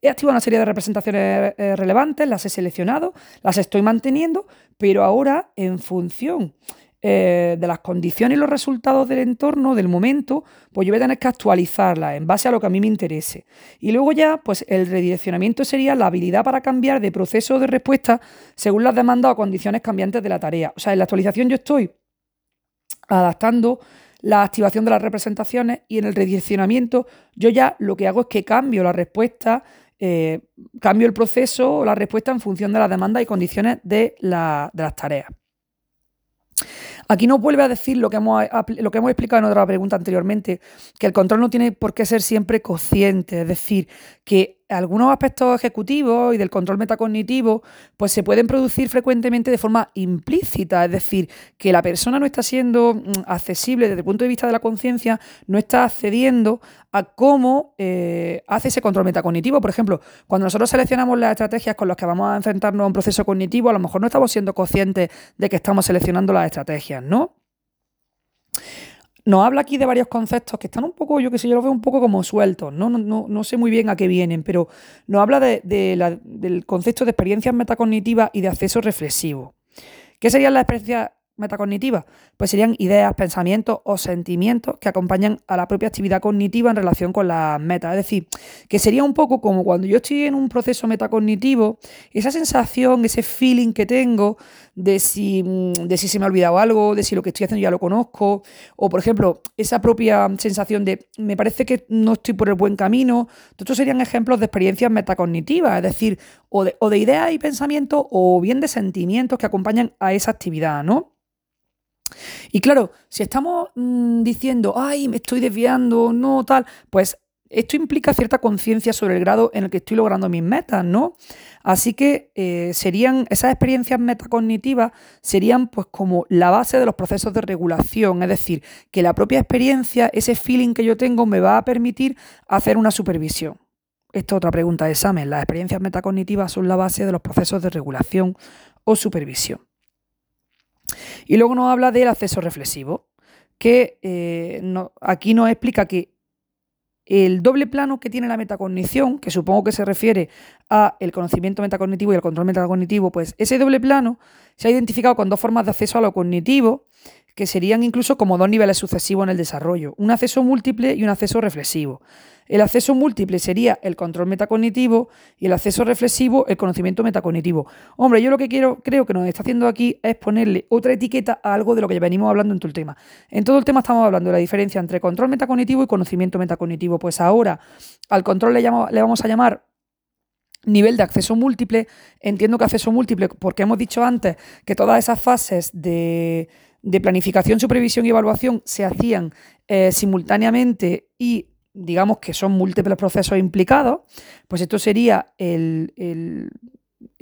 he activado una serie de representaciones eh, relevantes, las he seleccionado, las estoy manteniendo, pero ahora en función eh, de las condiciones y los resultados del entorno, del momento, pues yo voy a tener que actualizarla en base a lo que a mí me interese. Y luego ya, pues el redireccionamiento sería la habilidad para cambiar de proceso de respuesta según las demandas o condiciones cambiantes de la tarea. O sea, en la actualización yo estoy adaptando la activación de las representaciones y en el redireccionamiento yo ya lo que hago es que cambio la respuesta, eh, cambio el proceso o la respuesta en función de las demandas y condiciones de las tareas. Aquí nos vuelve a decir lo que, hemos, lo que hemos explicado en otra pregunta anteriormente, que el control no tiene por qué ser siempre consciente, es decir, que algunos aspectos ejecutivos y del control metacognitivo pues se pueden producir frecuentemente de forma implícita, es decir, que la persona no está siendo mm, accesible desde el punto de vista de la conciencia, no está accediendo a cómo eh, hace ese control metacognitivo. Por ejemplo, cuando nosotros seleccionamos las estrategias con las que vamos a enfrentarnos a un proceso cognitivo, a lo mejor no estamos siendo conscientes de que estamos seleccionando las estrategias, ¿no? Nos habla aquí de varios conceptos que están un poco, yo que sé, yo los veo un poco como sueltos, no, no, no, sé muy bien a qué vienen, pero nos habla del concepto de experiencias metacognitivas y de acceso reflexivo. ¿Qué serían las experiencias metacognitiva? Pues serían ideas, pensamientos o sentimientos que acompañan a la propia actividad cognitiva en relación con las metas. Es decir, que sería un poco como cuando yo estoy en un proceso metacognitivo, esa sensación, ese feeling que tengo de si, mm, de si se me ha olvidado algo, de si lo que estoy haciendo ya lo conozco, o por ejemplo, esa propia sensación de me parece que no estoy por el buen camino. Estos serían ejemplos de experiencias metacognitivas, es decir, o de, o de ideas y pensamientos o bien de sentimientos que acompañan a esa actividad, ¿no? Y claro, si estamos mm, diciendo, ay, me estoy desviando, no, tal, pues esto implica cierta conciencia sobre el grado en el que estoy logrando mis metas, ¿no? Así que eh, serían, esas experiencias metacognitivas serían pues como la base de los procesos de regulación, es decir, que la propia experiencia, ese feeling que yo tengo me va a permitir hacer una supervisión. Esta es otra pregunta de examen. Las experiencias metacognitivas son la base de los procesos de regulación o supervisión. Y luego nos habla del acceso reflexivo, que eh, aquí nos explica que el doble plano que tiene la metacognición, que supongo que se refiere a el conocimiento metacognitivo y el control metacognitivo, pues ese doble plano se ha identificado con dos formas de acceso a lo cognitivo que serían incluso como dos niveles sucesivos en el desarrollo, un acceso múltiple y un acceso reflexivo. El acceso múltiple sería el control metacognitivo y el acceso reflexivo el conocimiento metacognitivo. Hombre, yo lo que quiero, creo que nos está haciendo aquí es ponerle otra etiqueta a algo de lo que ya venimos hablando en todo el tema. En todo el tema estamos hablando de la diferencia entre control metacognitivo y conocimiento metacognitivo. Pues ahora al control le, le vamos a llamar nivel de acceso múltiple. Entiendo que acceso múltiple, porque hemos dicho antes que todas esas fases de de planificación, supervisión y evaluación se hacían eh, simultáneamente y digamos que son múltiples procesos implicados, pues esto sería el,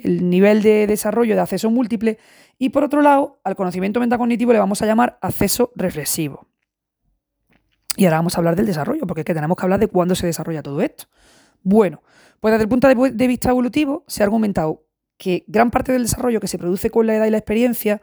nivel de desarrollo de acceso múltiple y por otro lado, al conocimiento metacognitivo le vamos a llamar acceso reflexivo. Y ahora vamos a hablar del desarrollo, porque es que tenemos que hablar de cuándo se desarrolla todo esto. Bueno, pues desde el punto de vista evolutivo se ha argumentado que gran parte del desarrollo que se produce con la edad y la experiencia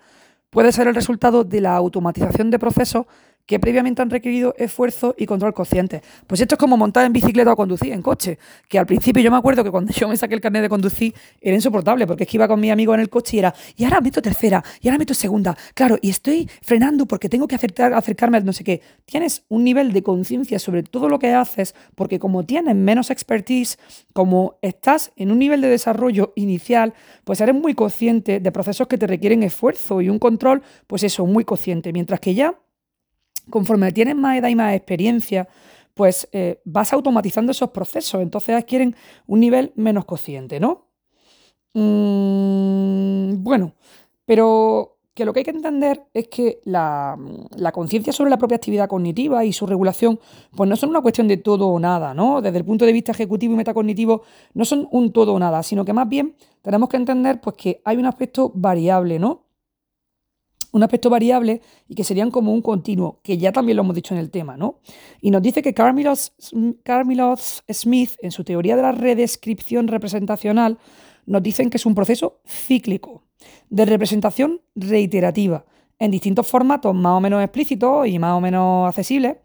puede ser el resultado de la automatización de procesos que previamente han requerido esfuerzo y control consciente. Pues esto es como montar en bicicleta o conducir en coche, que al principio yo me acuerdo que cuando <laughs> yo me saqué el carnet de conducir era insoportable, porque es que iba con mi amigo en el coche y era, y ahora meto tercera, y ahora meto segunda, claro, y estoy frenando porque tengo que acercarme a no sé qué. Tienes un nivel de conciencia sobre todo lo que haces, porque como tienes menos expertise, como estás en un nivel de desarrollo inicial, pues eres muy consciente de procesos que te requieren esfuerzo y un control, pues eso, muy consciente, mientras que ya conforme tienes más edad y más experiencia, pues eh, vas automatizando esos procesos, entonces adquieren un nivel menos consciente, ¿no? Mm, bueno, pero que lo que hay que entender es que la, la conciencia sobre la propia actividad cognitiva y su regulación, pues no son una cuestión de todo o nada, ¿no? Desde el punto de vista ejecutivo y metacognitivo, no son un todo o nada, sino que más bien tenemos que entender pues, que hay un aspecto variable, ¿no? Un aspecto variable y que serían como un continuo, que ya también lo hemos dicho en el tema, ¿no? Y nos dice que Carmilos, Smith, en su teoría de la redescripción representacional, nos dicen que es un proceso cíclico, de representación reiterativa, en distintos formatos más o menos explícitos y más o menos accesibles,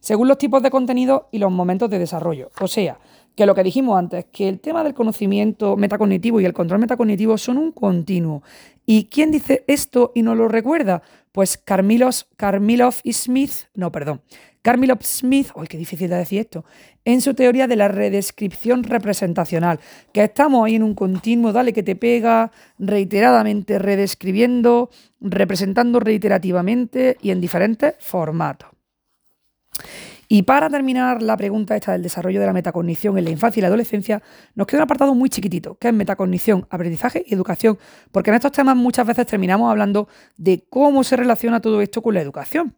según los tipos de contenido y los momentos de desarrollo. O sea, que lo que dijimos antes, que el tema del conocimiento metacognitivo y el control metacognitivo son un continuo. ¿Y quién dice esto y no lo recuerda? Pues Carmilos, Carmilov y Smith, no, perdón, Carmilov Smith, ¡ay, qué difícil de decir esto! En su teoría de la redescripción representacional, que estamos ahí en un continuo, dale que te pega, reiteradamente redescribiendo, representando reiterativamente y en diferentes formatos. Y para terminar la pregunta esta del desarrollo de la metacognición en la infancia y la adolescencia, nos queda un apartado muy chiquitito, que es metacognición, aprendizaje y educación, porque en estos temas muchas veces terminamos hablando de cómo se relaciona todo esto con la educación.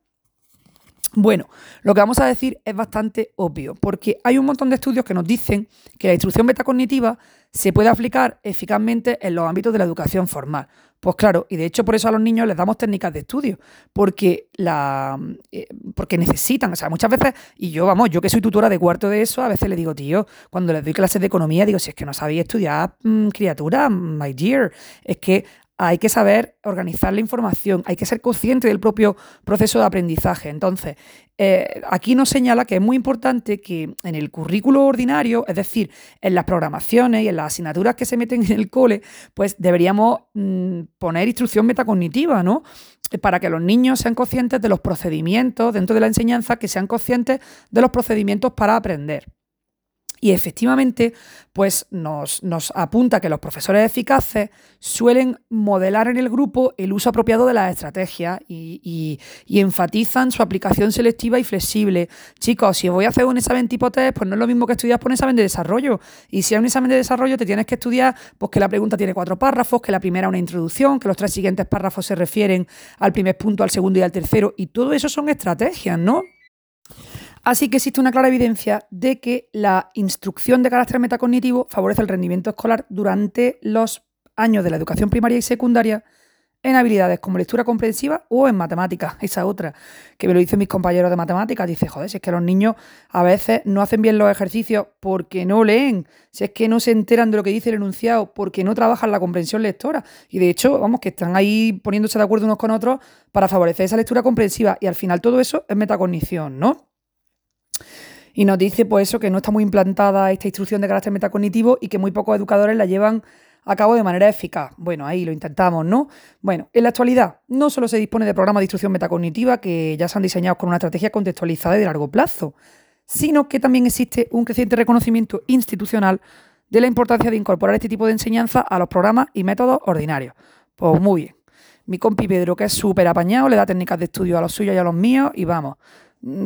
Bueno, lo que vamos a decir es bastante obvio, porque hay un montón de estudios que nos dicen que la instrucción metacognitiva se puede aplicar eficazmente en los ámbitos de la educación formal. Pues claro, y de hecho por eso a los niños les damos técnicas de estudio, porque, la, eh, porque necesitan, o sea, muchas veces, y yo, vamos, yo que soy tutora de cuarto de eso, a veces le digo, tío, cuando les doy clases de economía, digo, si es que no sabéis estudiar, mm, criatura, my dear, es que hay que saber organizar la información, hay que ser consciente del propio proceso de aprendizaje. Entonces, eh, aquí nos señala que es muy importante que en el currículo ordinario, es decir, en las programaciones y en las asignaturas que se meten en el cole, pues deberíamos mm, poner instrucción metacognitiva, ¿no? para que los niños sean conscientes de los procedimientos dentro de la enseñanza, que sean conscientes de los procedimientos para aprender. Y efectivamente, pues nos, nos, apunta que los profesores eficaces suelen modelar en el grupo el uso apropiado de las estrategias y, enfatizan su aplicación selectiva y flexible. Chicos, si voy a hacer un examen tipo test, pues no es lo mismo que estudiar por un examen de desarrollo. Y si hay un examen de desarrollo, te tienes que estudiar pues que la pregunta tiene cuatro párrafos, que la primera es una introducción, que los tres siguientes párrafos se refieren al primer punto, al segundo y al tercero. Y todo eso son estrategias, ¿no? Así que existe una clara evidencia de que la instrucción de carácter metacognitivo favorece el rendimiento escolar durante los años de la educación primaria y secundaria en habilidades como lectura comprensiva o en matemáticas. Esa otra, que me lo dicen mis compañeros de matemáticas. Dice, joder, si es que los niños a veces no hacen bien los ejercicios porque no leen, si es que no se enteran de lo que dice el enunciado, porque no trabajan la comprensión lectora. Y de hecho, vamos, que están ahí poniéndose de acuerdo unos con otros para favorecer esa lectura comprensiva. Y al final todo eso es metacognición, ¿no? Y nos dice pues eso, que no está muy implantada esta instrucción de carácter metacognitivo y que muy pocos educadores la llevan a cabo de manera eficaz. Bueno, ahí lo intentamos, ¿no? Bueno, en la actualidad no solo se dispone de programas de instrucción metacognitiva que ya se han diseñado con una estrategia contextualizada y de largo plazo, sino que también existe un creciente reconocimiento institucional de la importancia de incorporar este tipo de enseñanza a los programas y métodos ordinarios. Pues muy bien. Mi compi Pedro, que es súper apañado, le da técnicas de estudio a los suyos y a los míos y vamos,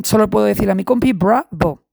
solo puedo decirle a mi compi, bravo.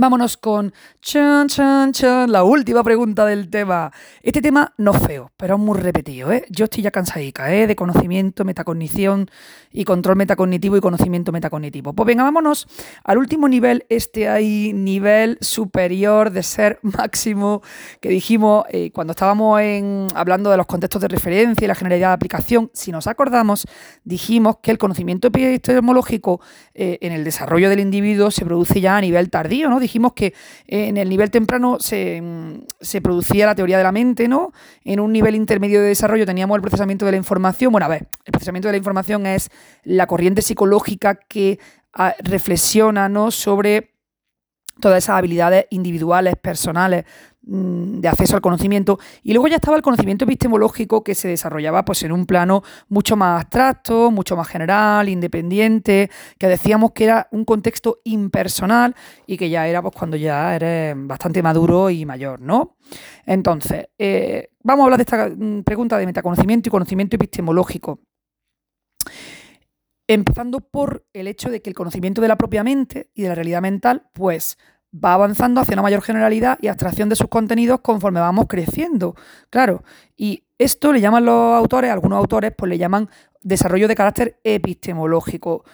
Vámonos con chan, chan, chan, la última pregunta del tema. Este tema no feo, pero es muy repetido. ¿eh? Yo estoy ya cansadica ¿eh? de conocimiento, metacognición y control metacognitivo y conocimiento metacognitivo. Pues venga, vámonos al último nivel, este hay nivel superior de ser <laughs> máximo que dijimos eh, cuando estábamos en, hablando de los contextos de referencia y la generalidad de aplicación. Si nos acordamos, dijimos que el conocimiento epistemológico eh, en el desarrollo del individuo se produce ya a nivel tardío, ¿no? Dijimos que eh, en el nivel temprano mm, se, producía la teoría de la mente, ¿no? En un nivel intermedio de desarrollo teníamos el procesamiento de la información. Bueno, a ver, el procesamiento de la información es la corriente psicológica que ah, reflexiona, ¿no? Sobre todas esas habilidades individuales, personales, Mm, de acceso al conocimiento y luego ya estaba el conocimiento epistemológico que se desarrollaba pues en un plano mucho más abstracto, mucho más general, independiente, que decíamos que era un contexto impersonal y que ya era pues cuando ya eres bastante maduro y mayor, ¿no? Entonces, eh, vamos a hablar de esta mm, pregunta de metaconocimiento y conocimiento epistemológico. Empezando por el hecho de que el conocimiento de la propia mente y de la realidad mental, pues va avanzando hacia una mayor generalidad y abstracción de sus contenidos conforme vamos creciendo. Claro, y esto le llaman los autores, algunos autores, pues le llaman desarrollo de carácter epistemológico.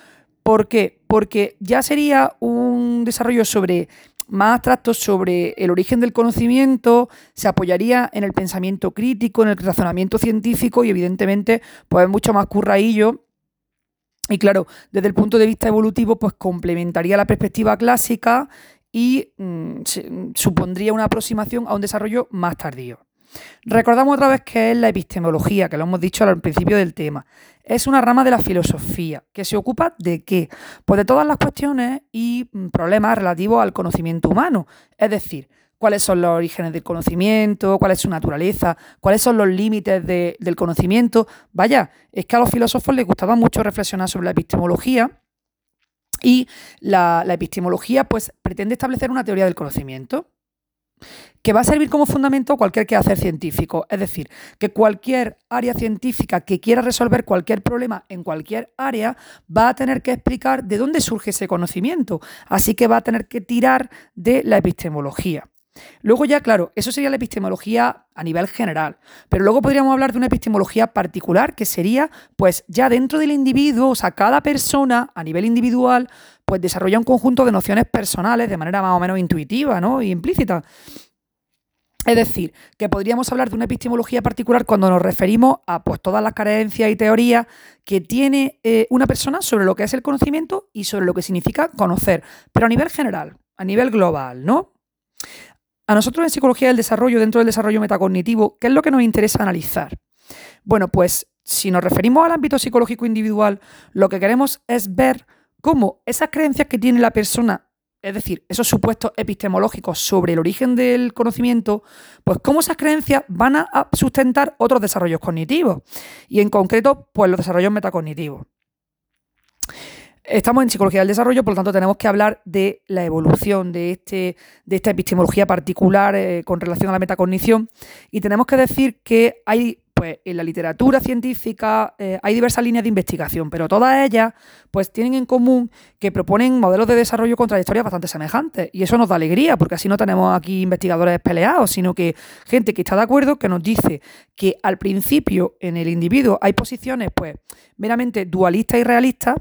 ¿Por qué? Porque ya sería un desarrollo sobre más abstracto sobre el origen del conocimiento, se apoyaría en el pensamiento crítico, en el razonamiento científico y evidentemente pues es mucho más curraillo y claro, desde el punto de vista evolutivo, pues complementaría la perspectiva clásica y mm, supondría una aproximación a un desarrollo más tardío. Recordamos otra vez que es la epistemología, que lo hemos dicho al principio del tema. Es una rama de la filosofía que se ocupa de qué? Pues de todas las cuestiones y mm, problemas relativos al conocimiento humano. Es decir, cuáles son los orígenes del conocimiento, cuál es su naturaleza, cuáles son los límites del conocimiento. Vaya, es que a los filósofos les gustaba mucho reflexionar sobre la epistemología y la, epistemología pues, pretende establecer una teoría del conocimiento que va a servir como fundamento a cualquier quehacer científico. Es decir, que cualquier área científica que quiera resolver cualquier problema en cualquier área va a tener que explicar de dónde surge ese conocimiento. Así que va a tener que tirar de la epistemología. Luego ya, claro, eso sería la epistemología a nivel general, pero luego podríamos hablar de una epistemología particular que sería, pues ya dentro del individuo, o sea, cada persona a nivel individual, pues desarrolla un conjunto de nociones personales de manera más o menos intuitiva, ¿no? Y implícita. Es decir, que podríamos hablar de una epistemología particular cuando nos referimos a pues, todas las carencias y teorías que tiene eh, una persona sobre lo que es el conocimiento y sobre lo que significa conocer, pero a nivel general, a nivel global, ¿no? A nosotros en psicología del desarrollo, dentro del desarrollo metacognitivo, ¿qué es lo que nos interesa analizar? Bueno, pues si nos referimos al ámbito psicológico individual, lo que queremos es ver cómo esas creencias que tiene la persona es decir, esos supuestos epistemológicos sobre el origen del conocimiento, pues cómo esas creencias van a sustentar otros desarrollos cognitivos y en concreto, pues los desarrollos metacognitivos. Estamos en psicología del desarrollo, por lo tanto tenemos que hablar de la evolución de, este, de esta epistemología particular eh, con relación a la metacognición. Y tenemos que decir que hay pues en la literatura científica eh, hay diversas líneas de investigación, pero todas ellas pues tienen en común que proponen modelos de desarrollo con trayectorias bastante semejantes. Y eso nos da alegría porque así no tenemos aquí investigadores peleados, sino que gente que está de acuerdo que nos dice que al principio en el individuo hay posiciones pues meramente dualistas y realistas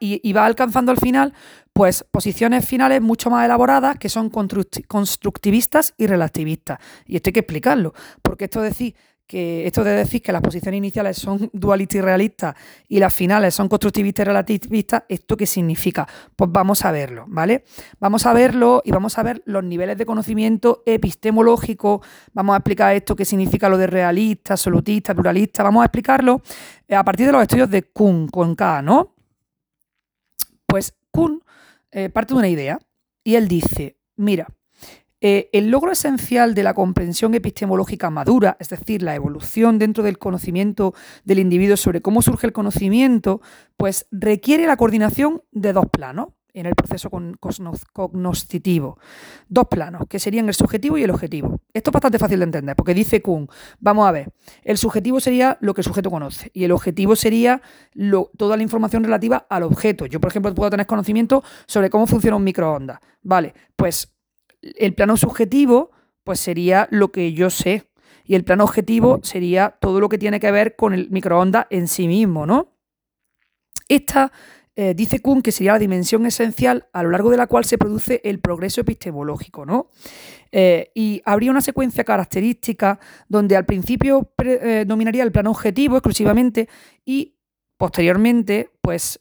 Y, va alcanzando al final, pues, posiciones finales mucho más elaboradas que son constructivistas y relativistas. Y esto hay que explicarlo, porque esto decir que esto de decir que las posiciones iniciales son <laughs> dualistas y realistas y las finales son constructivistas y relativistas, ¿esto qué significa? Pues vamos a verlo, ¿vale? Vamos a verlo y vamos a ver los niveles de conocimiento epistemológico, vamos a explicar esto qué significa lo de realista, absolutista, pluralista, vamos a explicarlo a partir de los estudios de Kuhn con K, ¿no? Pues Kuhn eh, parte de una idea y él dice, mira, eh, el logro esencial de la comprensión epistemológica madura, es decir, la evolución dentro del conocimiento del individuo sobre cómo surge el conocimiento, pues requiere la coordinación de dos planos en el proceso cognoscitivo. Dos planos, que serían el subjetivo y el objetivo. Esto es bastante fácil de entender, porque dice Kuhn, vamos a ver, el subjetivo sería lo que el sujeto conoce y el objetivo sería toda la información relativa al objeto. Yo, por ejemplo, puedo tener conocimiento sobre cómo funciona un microondas. Vale, pues el plano subjetivo pues sería lo que yo sé y el plano objetivo sería todo lo que tiene que ver con el microondas en sí mismo, ¿no? Esta eh, dice Kuhn que sería la dimensión esencial a lo largo de la cual se produce el progreso epistemológico, ¿no? Eh, y habría una secuencia característica donde al principio eh, dominaría el plano objetivo exclusivamente y posteriormente pues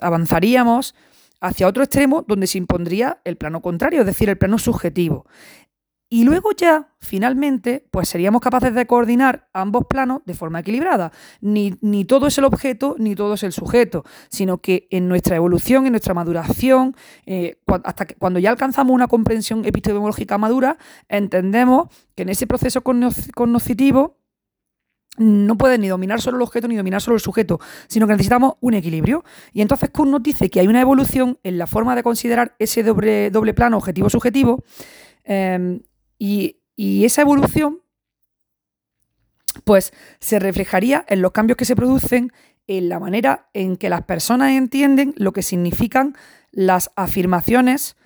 avanzaríamos hacia otro extremo donde se impondría el plano contrario, es decir, el plano subjetivo. Y luego ya, finalmente, pues seríamos capaces de coordinar ambos planos de forma equilibrada. Ni, ni, todo es el objeto, ni todo es el sujeto, sino que en nuestra evolución, en nuestra maduración, eh, hasta que cuando ya alcanzamos una comprensión epistemológica madura, entendemos que en ese proceso cognoscitivo no puede ni dominar solo el objeto ni dominar solo el sujeto, sino que necesitamos un equilibrio. Y entonces Kuhn nos dice que hay una evolución en la forma de considerar ese doble, doble plano objetivo-subjetivo. Em, y, esa evolución, pues, se reflejaría en los cambios que se producen en la manera en que las personas entienden lo que significan las afirmaciones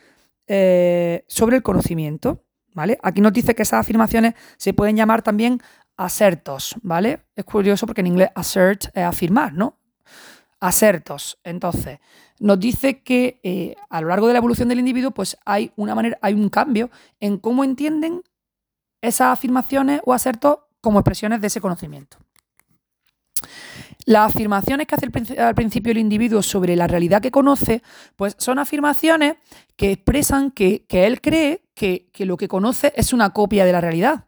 eh, sobre el conocimiento. ¿Vale? Aquí nos dice que esas afirmaciones se pueden llamar también asertos, ¿vale? Es curioso porque en inglés assert es afirmar, ¿no? Asertos. Entonces, nos dice que eh, a lo largo de la evolución del individuo, pues hay una manera, hay un cambio en cómo entienden esas afirmaciones o asertos como expresiones de ese conocimiento. Las afirmaciones que hace al principio el individuo sobre la realidad que conoce, pues son afirmaciones que expresan que, él cree que, que, lo que conoce es una copia de la realidad.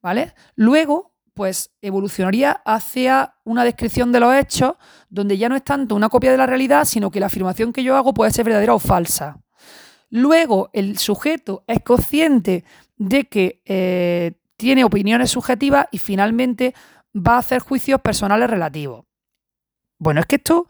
¿Vale? Luego, pues evolucionaría hacia una descripción de los hechos donde ya no es tanto una copia de la realidad, sino que la afirmación que yo hago puede ser verdadera o falsa. Luego, el sujeto es consciente de que eh, tiene opiniones subjetivas y finalmente va a hacer juicios personales relativos. Bueno, es que esto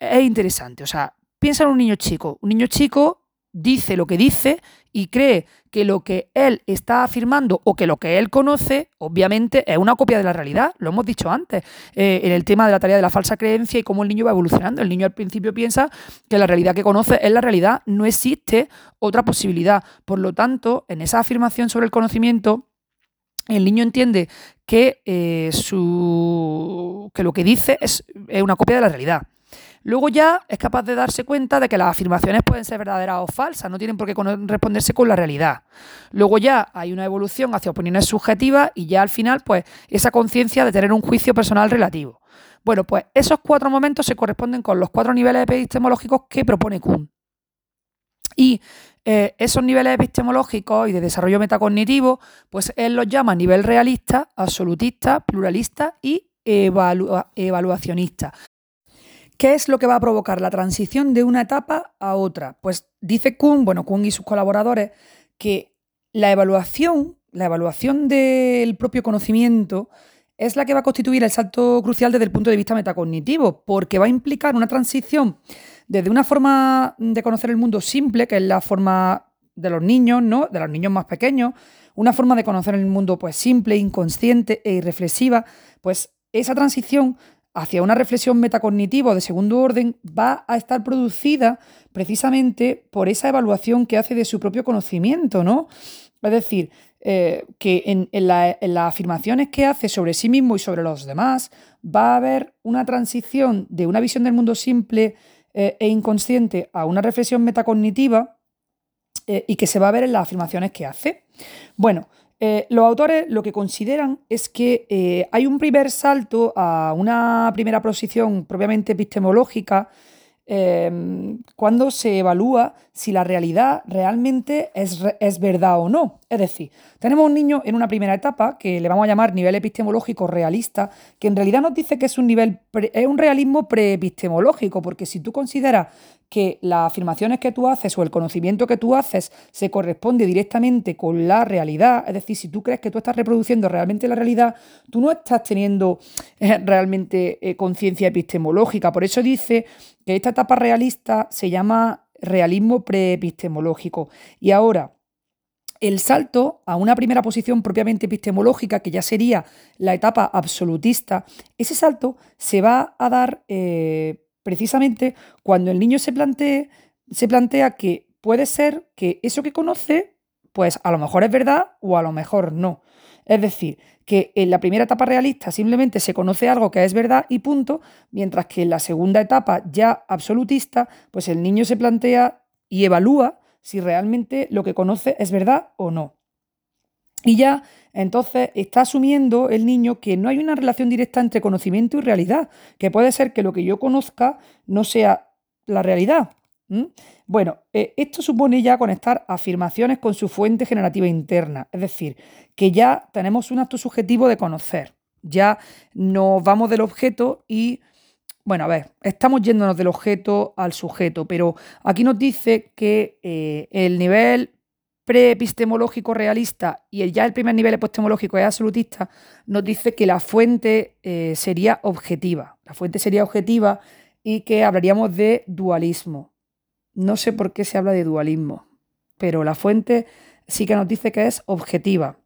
es interesante. O sea, piensa en un niño chico. Un niño chico dice lo que dice y cree que lo que él está afirmando o que lo que él conoce, obviamente, es una copia de la realidad. Lo hemos dicho antes, eh, en el tema de la tarea de la falsa creencia y cómo el niño va evolucionando. El niño al principio piensa que la realidad que conoce es la realidad, no existe otra posibilidad. Por lo tanto, en esa afirmación sobre el conocimiento, el niño entiende que, eh, su, que lo que dice es, es una copia de la realidad. Luego ya es capaz de darse cuenta de que las afirmaciones pueden ser verdaderas o falsas, no tienen por qué responderse con la realidad. Luego ya hay una evolución hacia opiniones subjetivas y ya al final, pues, esa conciencia de tener un juicio personal relativo. Bueno, pues esos cuatro momentos se corresponden con los cuatro niveles epistemológicos que propone Kuhn. Y eh, esos niveles epistemológicos y de desarrollo metacognitivo, pues él los llama nivel realista, absolutista, pluralista y evaluacionista. ¿Qué es lo que va a provocar la transición de una etapa a otra? Pues dice Kuhn, bueno, Kuhn y sus colaboradores, que la evaluación, la evaluación del propio conocimiento es la que va a constituir el salto crucial desde el punto de vista metacognitivo, porque va a implicar una transición desde una forma de conocer el mundo simple, que es la forma de los niños, ¿no? De los niños más pequeños, una forma de conocer el mundo pues simple, inconsciente e irreflexiva, pues esa transición hacia una reflexión metacognitiva de segundo orden va a estar producida precisamente por esa evaluación que hace de su propio conocimiento, ¿no? Es decir, eh, que en, las afirmaciones que hace sobre sí mismo y sobre los demás va a haber una transición de una visión del mundo simple eh, e inconsciente a una reflexión metacognitiva eh, y que se va a ver en las afirmaciones que hace. Bueno, eh, los autores lo que consideran es que eh, hay un primer salto a una primera posición propiamente epistemológica Em, cuando se evalúa si la realidad realmente es, es, verdad o no. Es decir, tenemos un niño en una primera etapa que le vamos a llamar nivel epistemológico realista, que en realidad nos dice que es un nivel, es un realismo preepistemológico, porque si tú consideras que las afirmaciones que tú haces o el conocimiento que tú haces se corresponde directamente con la realidad, es decir, si tú crees que tú estás reproduciendo realmente la realidad, tú no estás teniendo eh, realmente eh, conciencia epistemológica. Por eso dice que esta etapa realista se llama realismo preepistemológico. Y ahora, el salto a una primera posición propiamente epistemológica, que ya sería la etapa absolutista, ese salto se va a dar eh, precisamente cuando el niño se, plantee, se plantea que puede ser que eso que conoce, pues a lo mejor es verdad o a lo mejor no. Es decir, que en la primera etapa realista simplemente se conoce algo que es verdad y punto, mientras que en la segunda etapa ya absolutista, pues el niño se plantea y evalúa si realmente lo que conoce es verdad o no. Y ya entonces está asumiendo el niño que no hay una relación directa entre conocimiento y realidad, que puede ser que lo que yo conozca no sea la realidad. Bueno, eh, esto supone ya conectar afirmaciones con su fuente generativa interna, es decir, que ya tenemos un acto subjetivo de conocer, ya nos vamos del objeto y, bueno, a ver, estamos yéndonos del objeto al sujeto, pero aquí nos dice que eh, el nivel preepistemológico realista y el, ya el primer nivel epistemológico es absolutista, nos dice que la fuente eh, sería objetiva. La fuente sería objetiva y que hablaríamos de dualismo. No sé por qué se habla de dualismo, pero la fuente sí que nos dice que es objetiva.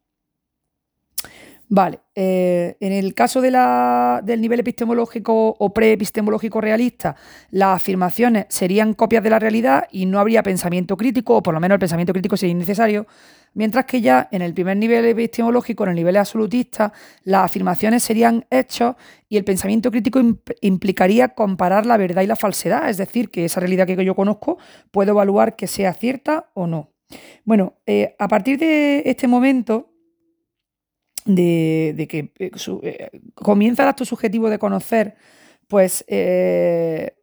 Vale, eh, en el caso del nivel epistemológico o preepistemológico realista, las afirmaciones serían copias de la realidad y no habría pensamiento crítico, o por lo menos el pensamiento crítico sería innecesario, mientras que ya en el primer nivel epistemológico, en el nivel absolutista, las afirmaciones serían hechos y el pensamiento crítico implicaría comparar la verdad y la falsedad, es decir, que esa realidad que yo conozco puedo evaluar que sea cierta o no. Bueno, eh, a partir de este momento, de, que eh, eh, comienza el acto subjetivo de conocer, pues se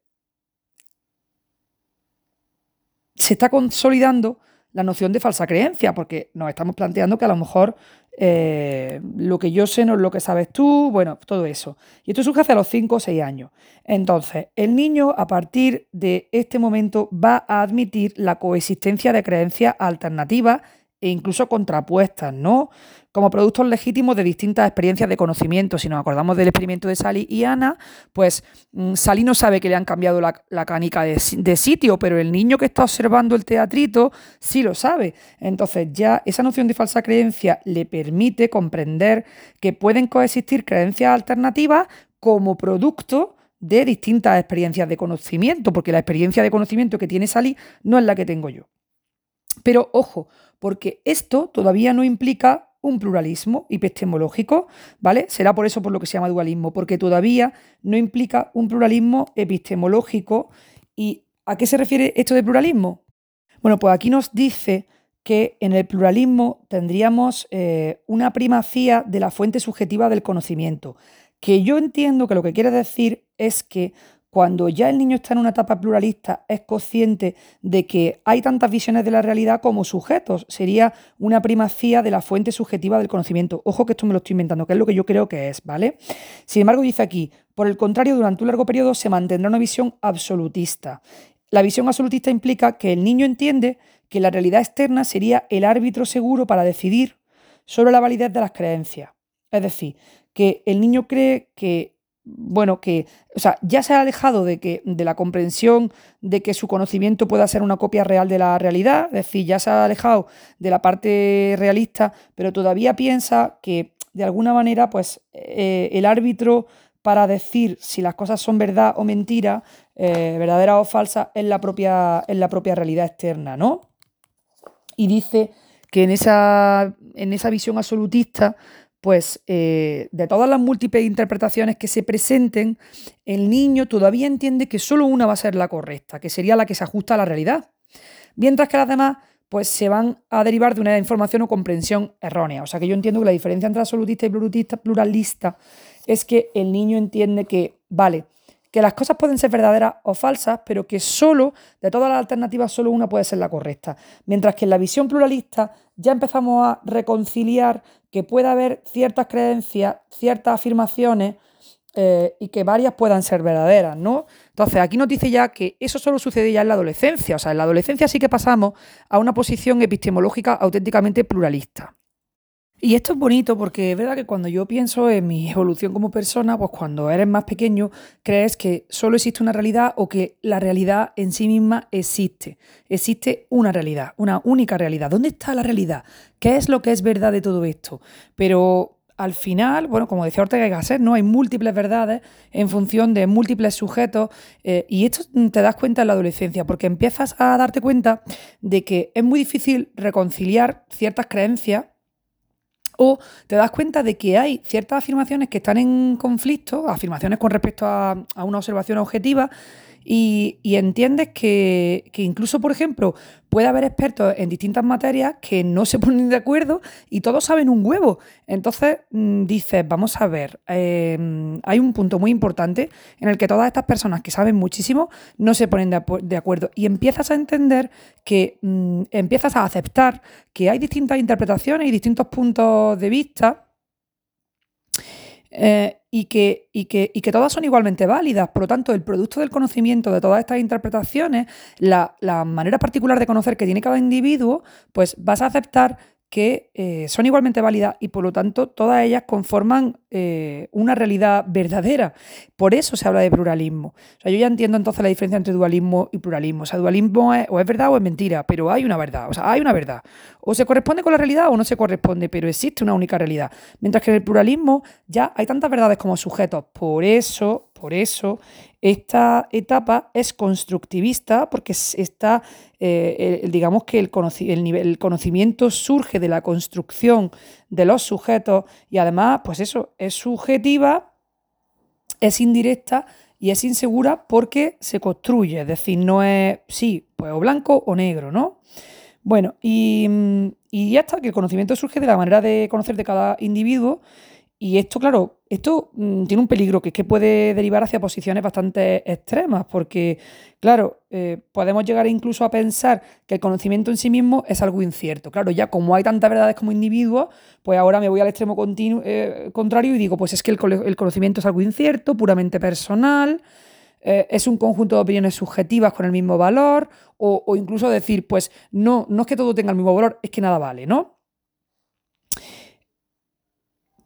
está consolidando la noción de falsa creencia, porque nos estamos planteando que a lo mejor eh, lo que yo sé no es lo que sabes tú, bueno, todo eso. Y esto surge hace los 5 o 6 años. Entonces, el niño a partir de este momento va a admitir la coexistencia de creencias alternativas e incluso contrapuestas, ¿no? Como productos legítimos de distintas experiencias de conocimiento. Si nos acordamos del experimento de Sally y Ana, pues mm, Sally no sabe que le han cambiado la, canica de, de, sitio, pero el niño que está observando el teatrito sí lo sabe. Entonces ya esa noción de falsa creencia le permite comprender que pueden coexistir creencias alternativas como producto de distintas experiencias de conocimiento, porque la experiencia de conocimiento que tiene Sally no es la que tengo yo. Pero ojo, porque esto todavía no implica un pluralismo epistemológico, ¿vale? Será por eso por lo que se llama dualismo, porque todavía no implica un pluralismo epistemológico. ¿Y a qué se refiere esto de pluralismo? Bueno, pues aquí nos dice que en el pluralismo tendríamos eh, una primacía de la fuente subjetiva del conocimiento, que yo entiendo que lo que quiere decir es que cuando ya el niño está en una etapa pluralista, es consciente de que hay tantas visiones de la realidad como sujetos. Sería una primacía de la fuente subjetiva del conocimiento. Ojo que esto me lo estoy inventando, que es lo que yo creo que es, ¿vale? Sin embargo, dice aquí, por el contrario, durante un largo periodo se mantendrá una visión absolutista. La visión absolutista implica que el niño entiende que la realidad externa sería el árbitro seguro para decidir sobre la validez de las creencias. Es decir, que el niño cree que bueno, que, o sea, ya se ha alejado de, que, de la comprensión de que su conocimiento pueda ser una copia real de la realidad, es decir, ya se ha alejado de la parte realista, pero todavía piensa que de alguna manera, pues, eh, el árbitro para decir si las cosas son verdad o mentira, eh, verdadera o falsa, es la, propia, en la propia realidad externa, ¿no? Y dice que en esa, en esa visión absolutista, pues eh, de todas las múltiples interpretaciones que se presenten, el niño todavía entiende que solo una va a ser la correcta, que sería la que se ajusta a la realidad, mientras que las demás pues se van a derivar de una información o comprensión errónea. O sea que yo entiendo que la diferencia entre absolutista y pluralista, pluralista es que el niño entiende que, vale, que las cosas pueden ser verdaderas o falsas, pero que solo, de todas las alternativas, solo una puede ser la correcta. Mientras que en la visión pluralista ya empezamos a reconciliar que puede haber ciertas creencias, ciertas afirmaciones eh, y que varias puedan ser verdaderas, ¿no? Entonces, aquí nos dice ya que eso solo sucede ya en la adolescencia. O sea, en la adolescencia sí que pasamos a una posición epistemológica auténticamente pluralista. Y esto es bonito porque es verdad que cuando yo pienso en mi evolución como persona, pues cuando eres más pequeño crees que solo existe una realidad o que la realidad en sí misma existe. Existe una realidad, una única realidad. ¿Dónde está la realidad? ¿Qué es lo que es verdad de todo esto? Pero al final, bueno, como decía Ortega y Gasset, ¿no? Hay múltiples verdades en función de múltiples sujetos eh, y esto te das cuenta en la adolescencia porque empiezas a darte cuenta de que es muy difícil reconciliar ciertas creencias o te das cuenta de que hay ciertas afirmaciones que están en conflicto, afirmaciones con respecto a, a una observación objetiva, y, entiendes que, incluso, por ejemplo, puede haber expertos en distintas materias que no se <laughs> ponen de acuerdo y todos saben un huevo. Entonces mm, dices, vamos a ver, em, hay un punto muy importante en el que todas estas personas que saben muchísimo no se ponen de, acuerdo y empiezas a entender que mm, empiezas a aceptar que hay distintas interpretaciones y distintos puntos de vista. Eh, y que, y, que, y que, todas son igualmente válidas. Por lo tanto, el producto del conocimiento de todas estas interpretaciones, la, la manera particular de conocer que tiene cada individuo, pues vas a aceptar que eh, son igualmente válidas y por lo tanto todas ellas conforman eh, una realidad verdadera. Por eso se habla de pluralismo. O sea, yo ya entiendo entonces la diferencia entre dualismo y pluralismo. O sea, dualismo es, o es verdad o es mentira, pero hay una verdad. O sea, hay una verdad. O se corresponde con la realidad o no se corresponde, pero existe una única realidad. Mientras que en el pluralismo ya hay tantas verdades como sujetos. Por eso, por eso esta etapa es constructivista porque está, eh, digamos que el, el, conocimiento surge de la construcción de los sujetos y además, pues eso, es subjetiva, es indirecta y es insegura porque se construye, es decir, no es, sí, pues o blanco o negro, ¿no? Bueno, y, y ya está, que el conocimiento surge de la manera de conocer de cada individuo y esto, claro, esto mm, tiene un peligro que es que puede derivar hacia posiciones bastante extremas, porque, claro, eh, podemos llegar incluso a pensar que el conocimiento en sí mismo es algo incierto. Claro, ya como hay tantas verdades como individuos, pues ahora me voy al extremo eh, contrario y digo, pues es que el, conocimiento es algo incierto, puramente personal, eh, es un conjunto de opiniones subjetivas con el mismo valor, o, o incluso decir, pues no, no es que todo tenga el mismo valor, es que nada vale, ¿no?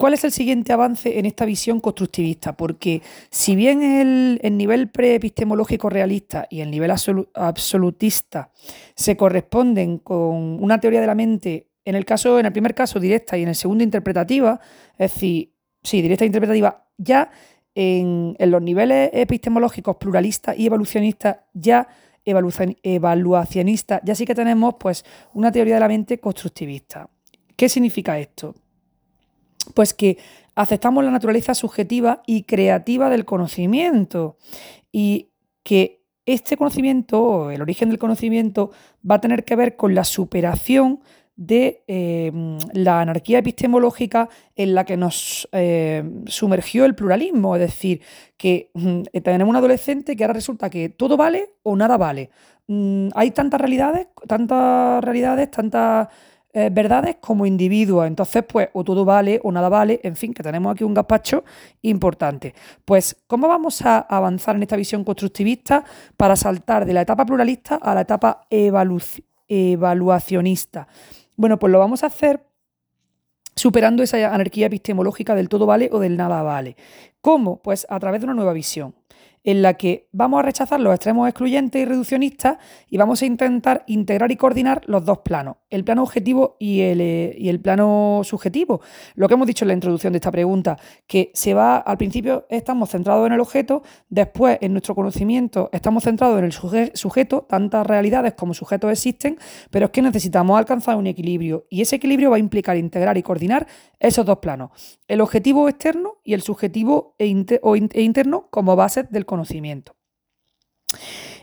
¿Cuál es el siguiente avance en esta visión constructivista? Porque si bien el, nivel preepistemológico realista y el nivel absolutista se corresponden con una teoría de la mente, en el caso, en el primer caso directa y en el segundo interpretativa, es decir, sí, directa e interpretativa, ya en, los niveles epistemológicos pluralistas y evolucionistas, ya evaluacionistas, ya sí que tenemos pues una teoría de la mente constructivista. ¿Qué significa esto? Pues que aceptamos la naturaleza subjetiva y creativa del conocimiento y que este conocimiento, el origen del conocimiento, va a tener que ver con la superación de em, la anarquía epistemológica en la que nos em, sumergió el pluralismo, es decir, que mm, tenemos un adolescente que ahora resulta que todo vale o nada vale. Mm, hay tantas realidades, tantas realidades, tantas eh, verdades como individuos. Entonces, pues, o todo vale o nada vale. En fin, que tenemos aquí un gazpacho importante. Pues, ¿cómo vamos a avanzar en esta visión constructivista para saltar de la etapa pluralista a la etapa evaluacionista? Bueno, pues lo vamos a hacer superando esa anarquía epistemológica del todo vale o del nada vale. ¿Cómo? Pues a través de una nueva visión en la que vamos a rechazar los extremos excluyentes y reduccionistas y vamos a intentar integrar y coordinar los dos planos, el plano objetivo y el, eh, y el, plano subjetivo. Lo que hemos dicho en la introducción de esta pregunta, que se va, al principio estamos centrados en el objeto, después en nuestro conocimiento estamos centrados en el sujeto, tantas realidades como sujetos existen, pero es que necesitamos alcanzar un equilibrio y ese equilibrio va a implicar integrar y coordinar esos dos planos, el objetivo externo y el subjetivo e, e interno como bases del conocimiento.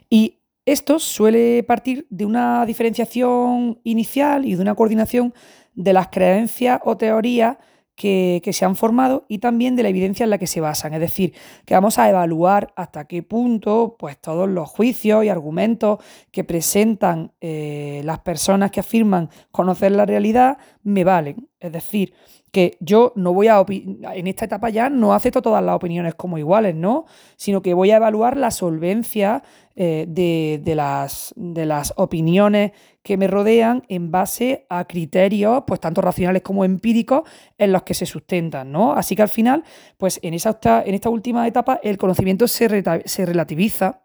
Y esto suele partir de una diferenciación inicial y de una coordinación de las creencias o teorías que, se han formado y también de la evidencia en la que se basan. Es decir, que vamos a evaluar hasta qué punto pues, todos los juicios y argumentos que presentan eh, las personas que afirman conocer la realidad me valen. Es decir, que yo no voy a en esta etapa ya no acepto todas las opiniones como iguales, ¿no? Sino que voy a evaluar la solvencia eh, de, las, de las opiniones que me rodean en base a criterios, pues tanto racionales como empíricos, en los que se sustentan, ¿no? Así que al final, pues en, esa, en esta última etapa, el conocimiento se, se relativiza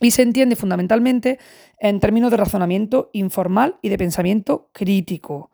y se entiende fundamentalmente en términos de razonamiento informal y de pensamiento crítico.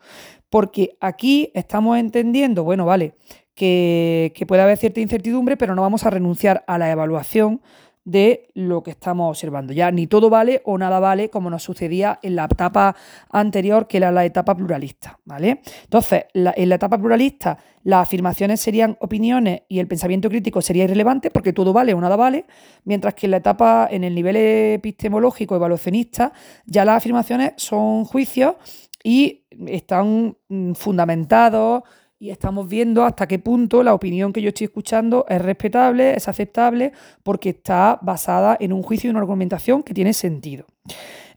Porque aquí estamos entendiendo, bueno, vale, que, puede haber cierta incertidumbre, pero no vamos a renunciar a la evaluación de lo que estamos observando. Ya ni todo vale o nada vale, como nos sucedía en la etapa anterior, que era la etapa pluralista. ¿vale? Entonces, en la etapa pluralista, las afirmaciones serían opiniones y el pensamiento crítico sería irrelevante porque todo vale o nada vale, mientras que en la etapa, en el nivel epistemológico evaluacionista, ya las afirmaciones son juicios y están mm, fundamentados y estamos viendo hasta qué punto la opinión que yo estoy escuchando es respetable, es aceptable, porque está basada en un juicio y una argumentación que tiene sentido.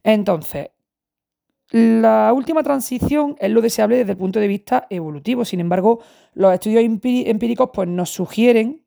Entonces, la última transición es lo deseable desde el punto de vista evolutivo. Sin embargo, los estudios empíricos pues, nos sugieren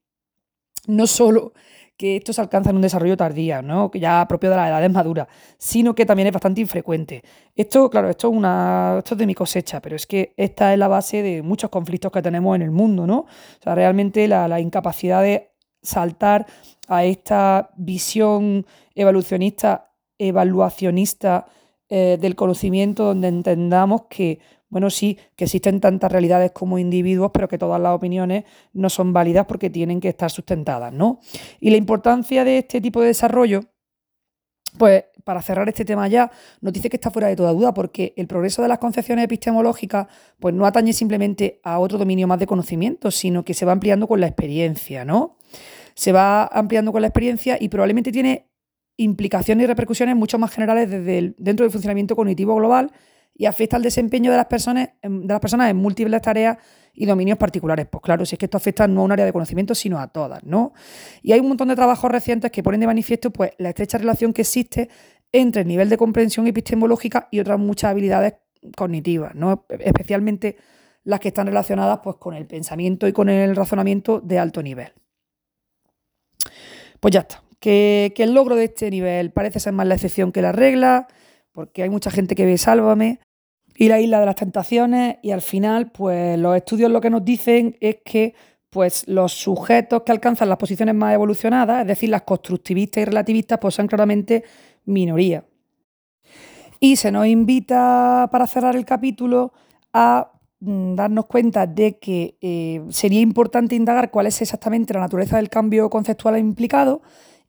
no solo que esto se alcanza en un desarrollo tardío, ¿no? que ya propio de las edades maduras, sino que también es bastante infrecuente. Esto, claro, esto es, una, esto es de mi cosecha, pero es que esta es la base de muchos conflictos que tenemos en el mundo, ¿no? O sea, realmente la, incapacidad de saltar a esta visión evolucionista, evaluacionista eh, del conocimiento, donde entendamos que bueno, sí, que existen tantas realidades como individuos, pero que todas las opiniones no son válidas porque tienen que estar sustentadas, ¿no? Y la importancia de este tipo de desarrollo, pues para cerrar este tema ya, nos dice que está fuera de toda duda porque el progreso de las concepciones epistemológicas pues no atañe simplemente a otro dominio más de conocimiento, sino que se va ampliando con la experiencia, ¿no? Se va ampliando con la experiencia y probablemente tiene implicaciones y repercusiones mucho más generales desde dentro del funcionamiento cognitivo global y afecta al desempeño de las personas, de las personas en múltiples tareas y dominios particulares. Pues claro, si es que esto afecta no a un área de conocimiento, sino a todas, ¿no? Y hay un montón de trabajos recientes que ponen de manifiesto pues, la estrecha relación que existe entre el nivel de comprensión epistemológica y otras muchas habilidades cognitivas, ¿no? Especialmente las que están relacionadas pues, con el pensamiento y con el razonamiento de alto nivel. Pues ya está. Que, que el logro de este nivel parece ser más la excepción que la regla porque hay mucha gente que ve Sálvame y la isla de las tentaciones y al final pues los estudios lo que nos dicen es que pues los sujetos que alcanzan las posiciones más evolucionadas, es decir, las constructivistas y relativistas, pues son claramente minoría. Y se nos invita para cerrar el capítulo a mm, darnos cuenta de que eh, sería importante indagar cuál es exactamente la naturaleza del cambio conceptual implicado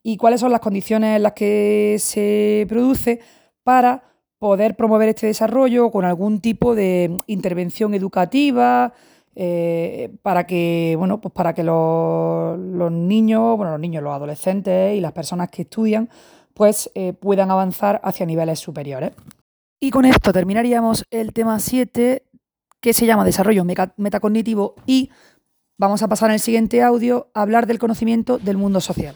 y cuáles son las condiciones en las que se produce para poder promover este desarrollo con algún tipo de intervención educativa, eh, para que, bueno, pues para que los, niños, bueno, los niños, los adolescentes y las personas que estudian, pues eh, puedan avanzar hacia niveles superiores. Y con esto terminaríamos el tema 7, que se llama desarrollo metacognitivo y vamos a pasar en el siguiente audio a hablar del conocimiento del mundo social.